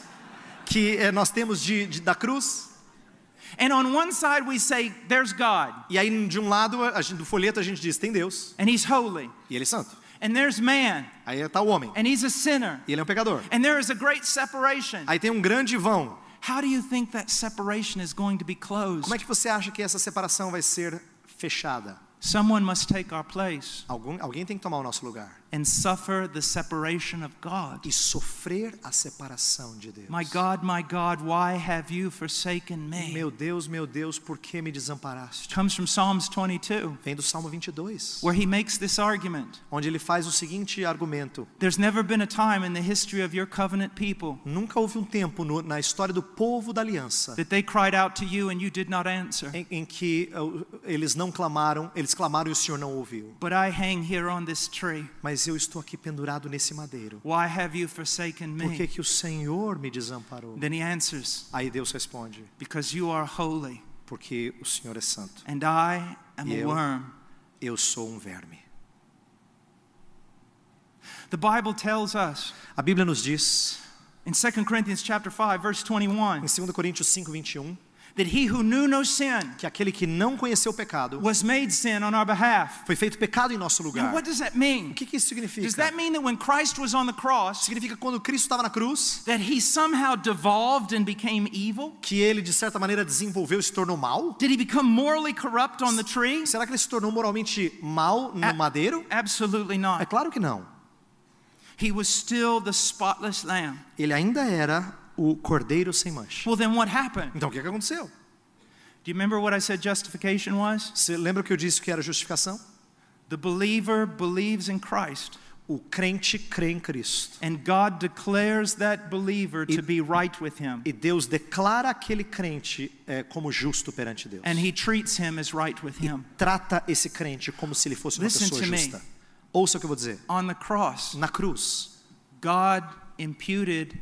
que eh, nós temos de, de- da cruz? And on one side we say, There's God, E aí de um lado gente- do folheto a gente diz tem Deus and He's holy. e ele é santo. And there's man, Aí está o homem and He's a sinner. e ele é um pecador. And there is a great separation. Aí tem um grande vão. How do you think that separation is going to be closed? Como é que você acha que essa separação vai ser fechada? Someone must take our place Algum, alguém tem que tomar o nosso lugar and suffer the separation of God. e sofrer a separação de Deus. My God, my God, why have you forsaken me? Meu Deus, meu Deus, por que me desamparaste? Comes from Psalms 22, Vem do Salmo 22, where he makes this argument. onde ele faz o seguinte argumento: There's never been a time in the history of your covenant people Nunca houve um tempo no- na história do povo da aliança that they cried out to you and you did not answer. em, em que uh, eles não clamaram, eles clamaram e o Senhor não ouviu. But I hang here on this tree. Mas eu estou aqui pendurado nesse madeiro. Why have you forsaken Por que, me? que o Senhor me desamparou? Then he answers, Aí Deus responde: Because you are holy, Porque o Senhor é santo. and I am a Eu- worm. Eu sou um verme. The Bible tells us A Bíblia nos diz, in 2 Corinthians chapter 5 verse 21 em 2 Coríntios 5, 21, that he who knew no sin que aquele que não conheceu o pecado was made sin on our behalf. foi feito pecado em nosso Now lugar. what does that mean? O que, que isso significa? Does that mean that when Christ was on the cross Significa quando Cristo estava na cruz, that he somehow devolved and became evil? que ele de certa maneira desenvolveu e se tornou mal? Did he become morally corrupt on the tree? Será que ele se tornou moralmente mal no A- madeiro? Absolutely É not. claro que não. He was still the spotless lamb. Ele ainda era o cordeiro sem mancha. Well, then what happened? Então o que, que aconteceu? Do you remember what I said justification was? Você lembra que eu disse que era justificação? The believer believes in Christ, O crente crê em Cristo. and God declares that believer to It- be right with him, E Deus declara aquele crente eh, como justo perante Deus. and he treats him as right with him. Trata esse crente como se ele fosse uma Listen pessoa to me. justa. Ouça o que eu vou dizer. On the cross, Na cruz, God imputed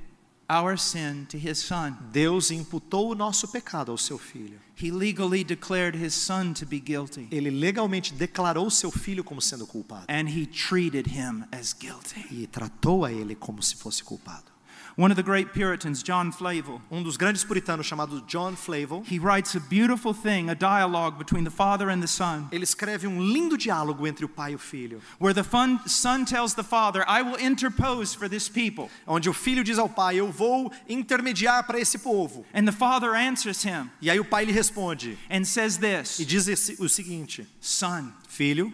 our sin to his son. Deus imputou o nosso pecado ao seu filho. He legally declared his son to be guilty, Ele legalmente declarou seu filho como sendo culpado and he treated him as guilty. e tratou a ele como se fosse culpado. One of the great Puritans, John Flavel, Um dos grandes puritanos chamado John Flavel, he writes a beautiful thing, a dialogue between the father and the son, ele escreve um lindo diálogo entre o pai e o filho, where the fun, son tells the father, I will interpose for this people. onde o filho diz ao pai: "Eu vou intermediar para esse povo". And the father answers him E aí o pai lhe responde and says this. e diz esse- o seguinte: Son, "Filho,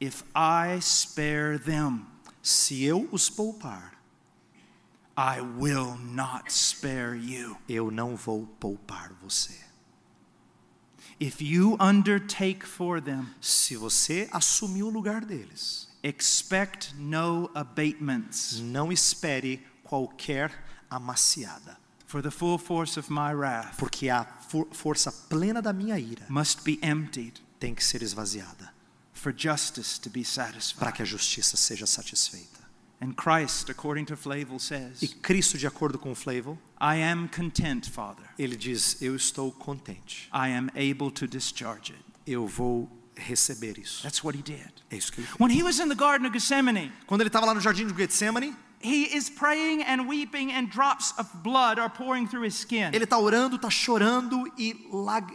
if I spare them, se eu os poupar, I will not spare you. eu não vou poupar você. If you undertake for them, Se você assumir o lugar deles, expect no abatements, não espere qualquer amaciada, for the full force of my wrath porque a for- força plena da minha ira must be emptied tem que ser esvaziada for justice to be para satisfied. que a justiça seja satisfeita. And Christ, according to Flavel, E says, Cristo, de acordo com Flavel, I am content, Father. ele diz: Eu estou contente, I am able to discharge it. eu vou receber isso. That's what he did. É isso que ele fez. When he was in the Garden of Gethsemane, Quando ele estava lá no jardim de Getsemane, he is praying and weeping, and drops of blood are pouring through his skin. ele está orando, está chorando e,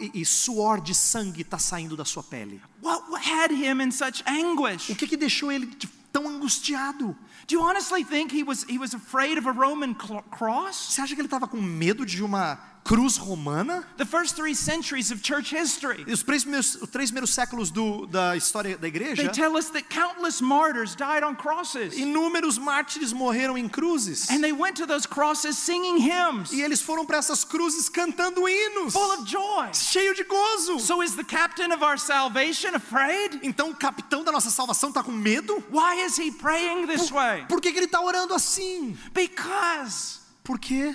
e- e suor de sangue está saindo da sua pele. What had him in such anguish? O que, que deixou ele tão angustiado? Do you honestly think he was, he was afraid of a Roman cross? Você acha que ele estava com medo de uma cruz romana? The first three centuries of church history, os três primeiros, os três primeiros séculos do- da história da they igreja, tell us that countless martyrs died on crosses. inúmeros mártires morreram em cruzes. And they went to those crosses singing hymns, E eles foram para essas cruzes cantando hinos, full of joy. cheio de gozo. So is the captain of our salvation afraid? Então o capitão da nossa salvação está com medo? Why is he praying this way? Por que, que ele está orando assim? Because Por quê?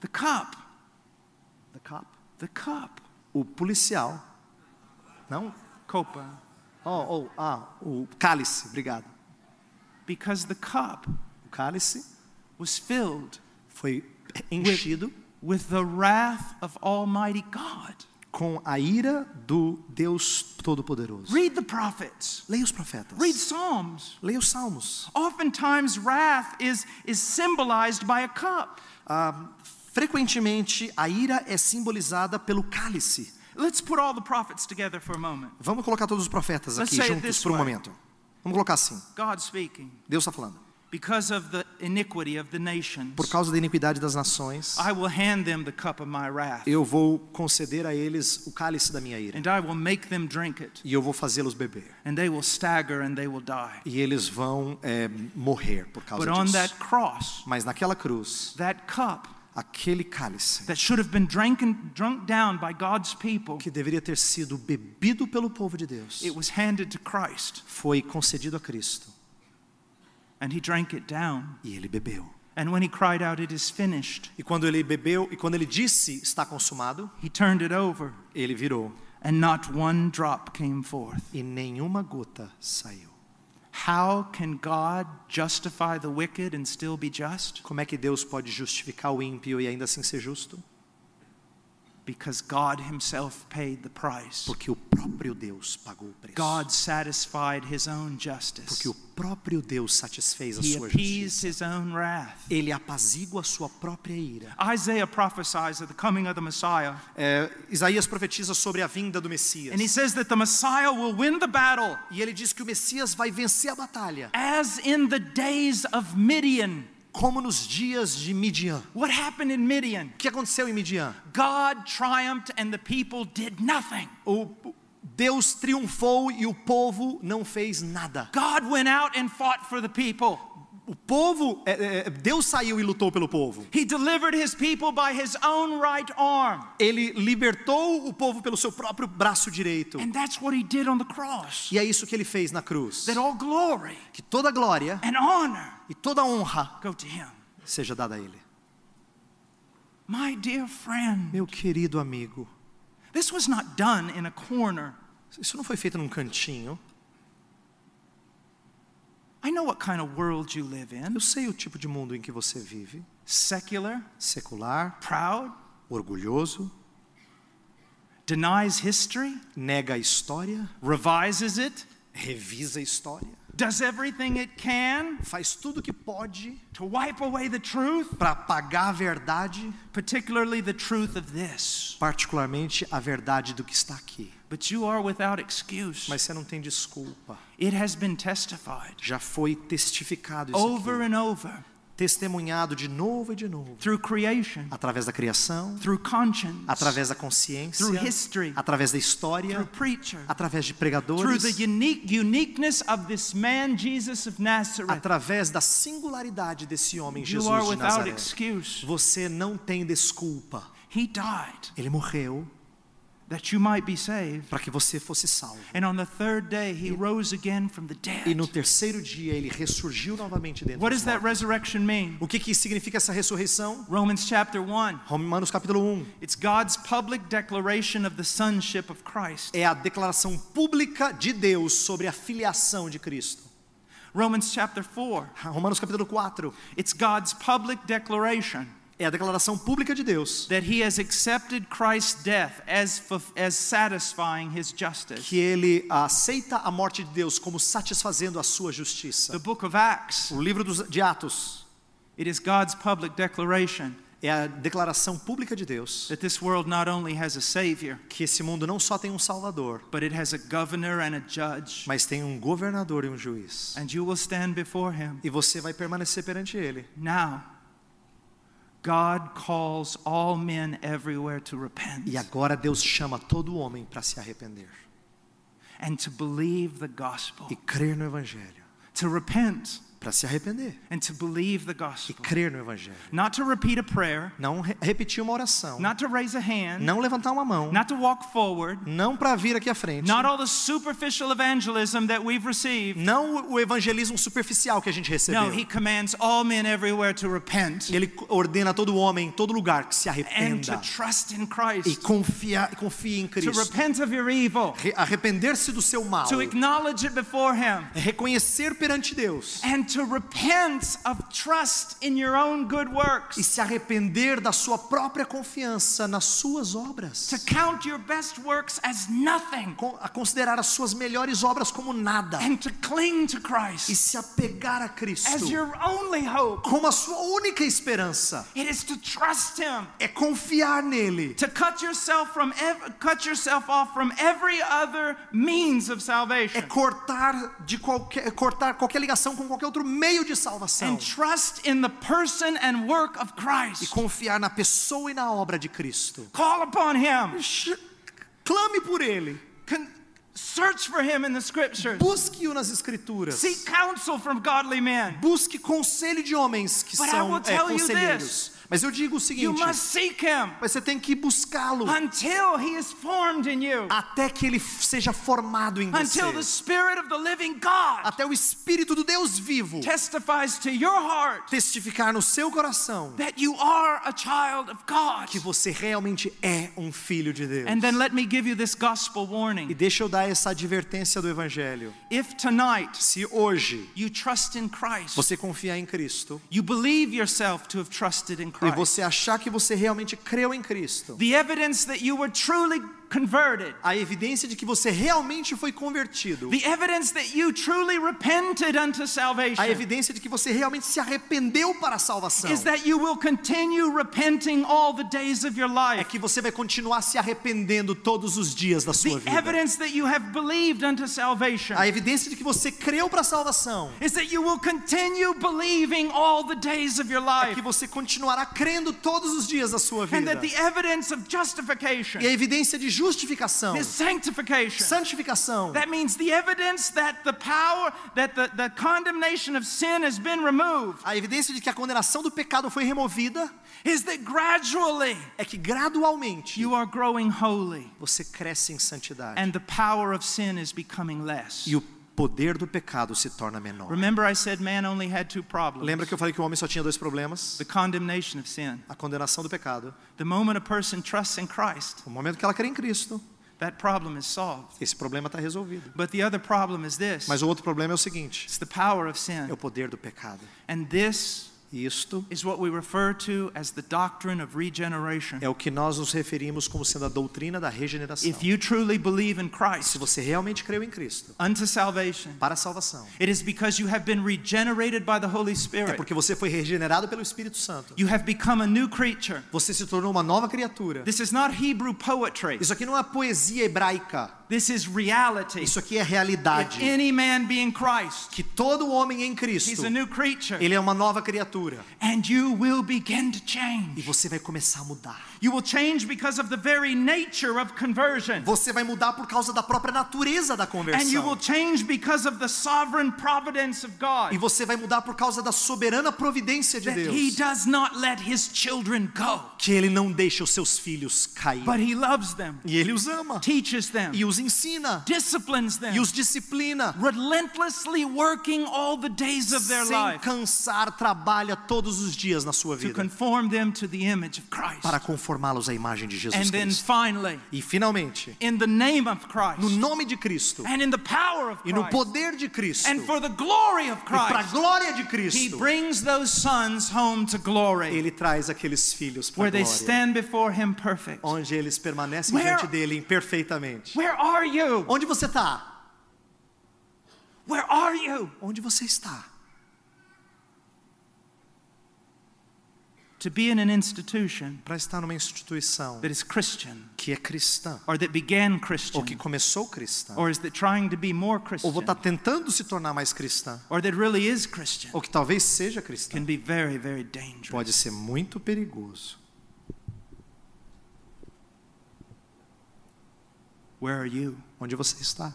The cup, The cop. the cup, O policial. Não? copa, Oh, oh, ah, o cálice, obrigado. because the cup O cálice was filled foi enchido with the wrath of Almighty God. com a ira do Deus Todo-Poderoso. Read the prophets, Leia os profetas. read Psalms. Leia os salmos. Oftentimes, wrath is, is symbolized by a cup. Ah, frequentemente, a ira é simbolizada pelo cálice. Let's put all the prophets together for a moment. Vamos colocar todos os profetas aqui juntos por um momento. Vamos colocar assim. God speaking. Deus está falando. because of the iniquity of the nations, por causa da iniquidade das nações, I will hand them the cup of my wrath, eu vou conceder a eles o cálice da minha ira. and I will make them drink it, E eu vou fazê-los beber. and they will stagger and they will die. E eles vão é, morrer por causa But on disso. that cross, Mas naquela cruz, that cup aquele cálice that should have been drank, drunk down by God's people, que deveria ter sido bebido pelo povo de Deus, it was handed to Christ, foi concedido a Cristo. and he drank it down. E ele bebeu. And when he cried out, It is finished, E quando ele bebeu, e quando ele disse está consumado, he turned it over, ele virou. and not one drop came forth. E nenhuma gota saiu. How can God justify the wicked and still be just? Como é que Deus pode justificar o ímpio e ainda assim ser justo? Because God Himself paid the price. Porque o próprio Deus pagou o preço. God satisfied His own justice. Porque o próprio Deus satisfez a He sua justiça. His own wrath. Ele apazigua a sua própria ira. Isaiah prophesies of the coming of the Messiah, É, Isaías profetiza sobre a vinda do Messias. and he says that the Messiah will win the battle E ele diz que o Messias vai vencer a batalha, as in the days of Midian. Como nos dias de Midian. What happened in Midian? O que aconteceu em Midian? God triumphed and the people did nothing. O Deus triunfou e o povo não fez nada. God went out and fought for the people. O povo, é, é, Deus saiu e lutou pelo povo. Right. Ele libertou o povo pelo seu próprio braço direito. And that's what he did on the cross. E é isso que ele fez na cruz. Que toda glória e toda honra seja dada a ele. Friend, Meu querido amigo, this was not done in a corner. isso não foi feito num cantinho. I know what kind of world you live in Eu sei o tipo de mundo em que você vive. secular, Secular, proud, orgulhoso, denies history, nega a história, revises it, revisa a história, does everything it can faz tudo que pode to wipe away the truth, para apagar a verdade, particularly the truth of this. particularmente a verdade do que está aqui. But you are without excuse. Mas você não tem desculpa. It has been testified Já foi testificado isso over aqui. and over Testemunhado de novo e de novo. through creation, Através da criação, through conscience, através da consciência, through history, através da through história, preacher, através de through pregadores, the unique uniqueness of this man Jesus of Nazareth. através da singularidade desse homem You are Jesus de without Nazaré. excuse. Você não tem desculpa. He died Ele morreu that you might be saved. para que você fosse salvo. And on the third day, he rose again from the E no dead. terceiro dia ele ressurgiu novamente dentro What does that resurrection mean? O que, que significa essa ressurreição? Romans chapter 1. Romanos capítulo 1. It's God's public declaration of the sonship of Christ. É a declaração pública de Deus sobre a filiação de Cristo. Romans chapter 4. Romanos capítulo 4. It's God's public declaration É a declaração pública de Deus that he has accepted Christ's death as, as satisfying his justice. que ele aceita a morte de Deus como satisfazendo a sua The justiça. book of Acts, O livro dos, de Atos it is God's public declaration é a declaração pública de Deus that this world not only has a Savior, que esse mundo não só tem um Salvador, but it has a governor and a judge. mas tem um governador e um juiz. And you will stand before him. E você vai permanecer perante ele. Now, God calls all men everywhere to repent E agora Deus chama todo homem para se arrepender and to believe the gospel. e crer no evangelho. To repent Para se arrepender and to believe the e gospel. crer no evangelho. Not to repeat a prayer, Não re- repetir uma oração, not to raise a hand, não levantar uma mão, not to walk forward, não para vir aqui à frente. not all the superficial evangelism that we've received. Não o evangelismo superficial que a gente recebeu. No, he commands all men everywhere to repent Ele ordena a todo homem, em todo lugar, que se and arrependa to trust in e Christ, confia, confie em to Cristo. repent of your evil, Re- Arrepender-se do seu mal, to acknowledge it before him. reconhecer perante Deus and to repent of trust in your own good e works, se arrepender da sua própria confiança nas suas obras. to count your best works as nothing, A considerar as suas melhores obras como nada and to cling to e Christ se apegar a Cristo as your only hope. como a sua única esperança. It is to trust Him, É confiar nele, to cut yourself from cut yourself off from every other means of é salvation. cortar de qualquer cortar qualquer ligação com qualquer outro outro meio de salvação. and trust in the person and work of E Christ. confiar na pessoa e na obra de Cristo. Call upon Him. Clame por Ele. Con- search for Him in the Scriptures. Busque-o nas Escrituras. Seek counsel from godly men. Busque conselho de homens que But são é, conselheiros. Mas eu digo o You seguinte: must seek Him mas você tem que buscá-lo until He is formed in you, até que ele seja formado em você. until the Spirit of the living God Até o Espírito do Deus vivo testifies to your heart testificar no seu coração that you are a child of God. que você realmente é um filho de Deus. And then let me give you this gospel E warning. deixa eu dar essa advertência do Evangelho. If tonight Se hoje you trust in Christ, você confiar em Cristo you believe yourself to have trusted in e Christ, você achar que você realmente creu em Cristo, the evidence that you were truly converted, a evidência de que você realmente foi convertido, the evidence that you truly repented unto a salvation, evidência de que você realmente se arrependeu para a salvação, is that you will continue repenting all the days of your é life. que você vai continuar se arrependendo todos os dias da sua The vida. evidence that you have believed unto salvation A evidência de que você creu para a salvação is that you will continue believing all the days of your é life. que você continuará crendo todos os dias da sua And vida. that the evidence of justification E a evidência de justificação, sanctification. santificação, That means the evidence that the power, that the, the condemnation of sin has been removed, a evidência de que a condenação do pecado foi removida is that gradually é que gradualmente you are growing holy você cresce em santidade and the power of sin is becoming less. e o poder do pecado se torna menor. Remember, I said man only had two problems Lembra que eu falei que o homem só tinha dois problemas? the condemnation of sin. A condenação do pecado. The moment a person trusts in Christ, No momento que ela crê em Cristo, that problem is solved. esse problema está resolvido. But the other problem is this Mas o outro problema é o seguinte: it's the power of é sin. o poder do pecado. And this isto is what we refer to as the doctrine of regeneration. é o que nós nos referimos como sendo a doutrina da regeneração. If you truly believe in Se você realmente creu em Cristo unto salvation, para a salvação, it is because you have been regenerated by the Holy é porque você foi regenerado pelo Espírito Santo. You have become a new creature. Você se tornou uma nova criatura. This is not Hebrew poetry. Isso aqui não é poesia hebraica. This is reality. Isso aqui é If realidade. any man be in Christ, Que todo homem em he's Cristo, a new creature. ele é uma nova criatura. And you will begin to E change. você vai começar a mudar. You will change because of the very nature of conversion. Você vai mudar por causa da própria natureza da And you will conversão. change because of the sovereign providence of God. E você vai mudar por causa da soberana providência de That He Deus. does not let His children go, Que ele não deixa os seus filhos cair. but He loves them, E ele os ama. teaches them, E os ensina. disciplines them, E os disciplina. relentlessly working all the days of their Sem cansar, trabalha todos os dias na sua to vida. conform them to the image of Christ. Para conformá-los à imagem de Jesus And then Cristo. finally, E finalmente, in the name of no Christ nome de Cristo and in the power of e no Christ poder de Cristo and for the glory of e para a Christ, glória de He Cristo, brings those sons home to glory ele traz aqueles filhos para a where they glória, stand before Him perfect. onde eles permanecem Where- diante dele perfeitamente. Where are you? Onde você está? Where are you? Onde você está? To be in an institution Para estar numa instituição that is Christian que é cristã, or that began ou Christian que começou cristã, or is that trying to be more ou Christian está tentando se tornar mais cristã, or that really is Christian ou que talvez seja cristã, can be very, very dangerous. pode ser muito perigoso. Where are you? Onde você está?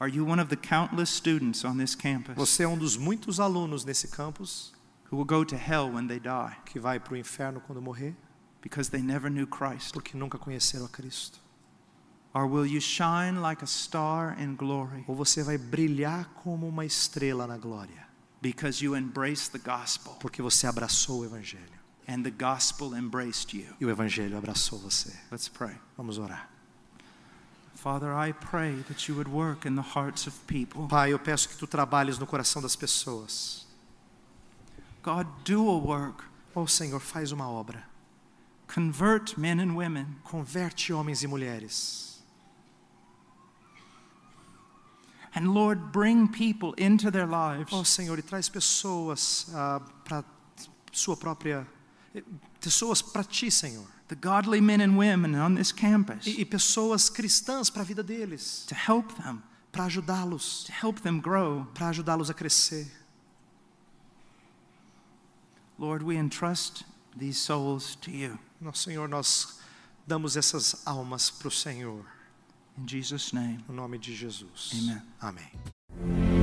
Are you one of the countless students on this campus Você é um dos muitos alunos nesse campus who will go to hell when they die que vai para o inferno quando morrer because they never knew Christ? porque nunca conheceram a Cristo. Or will you shine like a star in glory Ou você vai brilhar como uma estrela na glória because you embraced the gospel porque você abraçou o Evangelho and the gospel embraced you? e o Evangelho abraçou você. Let's pray. Vamos orar. Father, I pray that you would work in the hearts of people. Pai, eu peço que tu trabalhes no coração das pessoas. God, do a work. Oh Senhor, faz uma obra. Convert men and women. Converte homens e mulheres. And Lord, bring people into their lives Oh Senhor, e traz pessoas para sua própria pessoas para ti, Senhor. the godly men and women on this campus E, e pessoas cristãs para a vida deles, to help them, para ajudá-los, to help them grow. para ajudá-los a crescer. Lord, we entrust these souls to you. Nosso Senhor, nós damos essas almas para o Senhor, In Jesus' name, no nome de Jesus. Amen. Amém.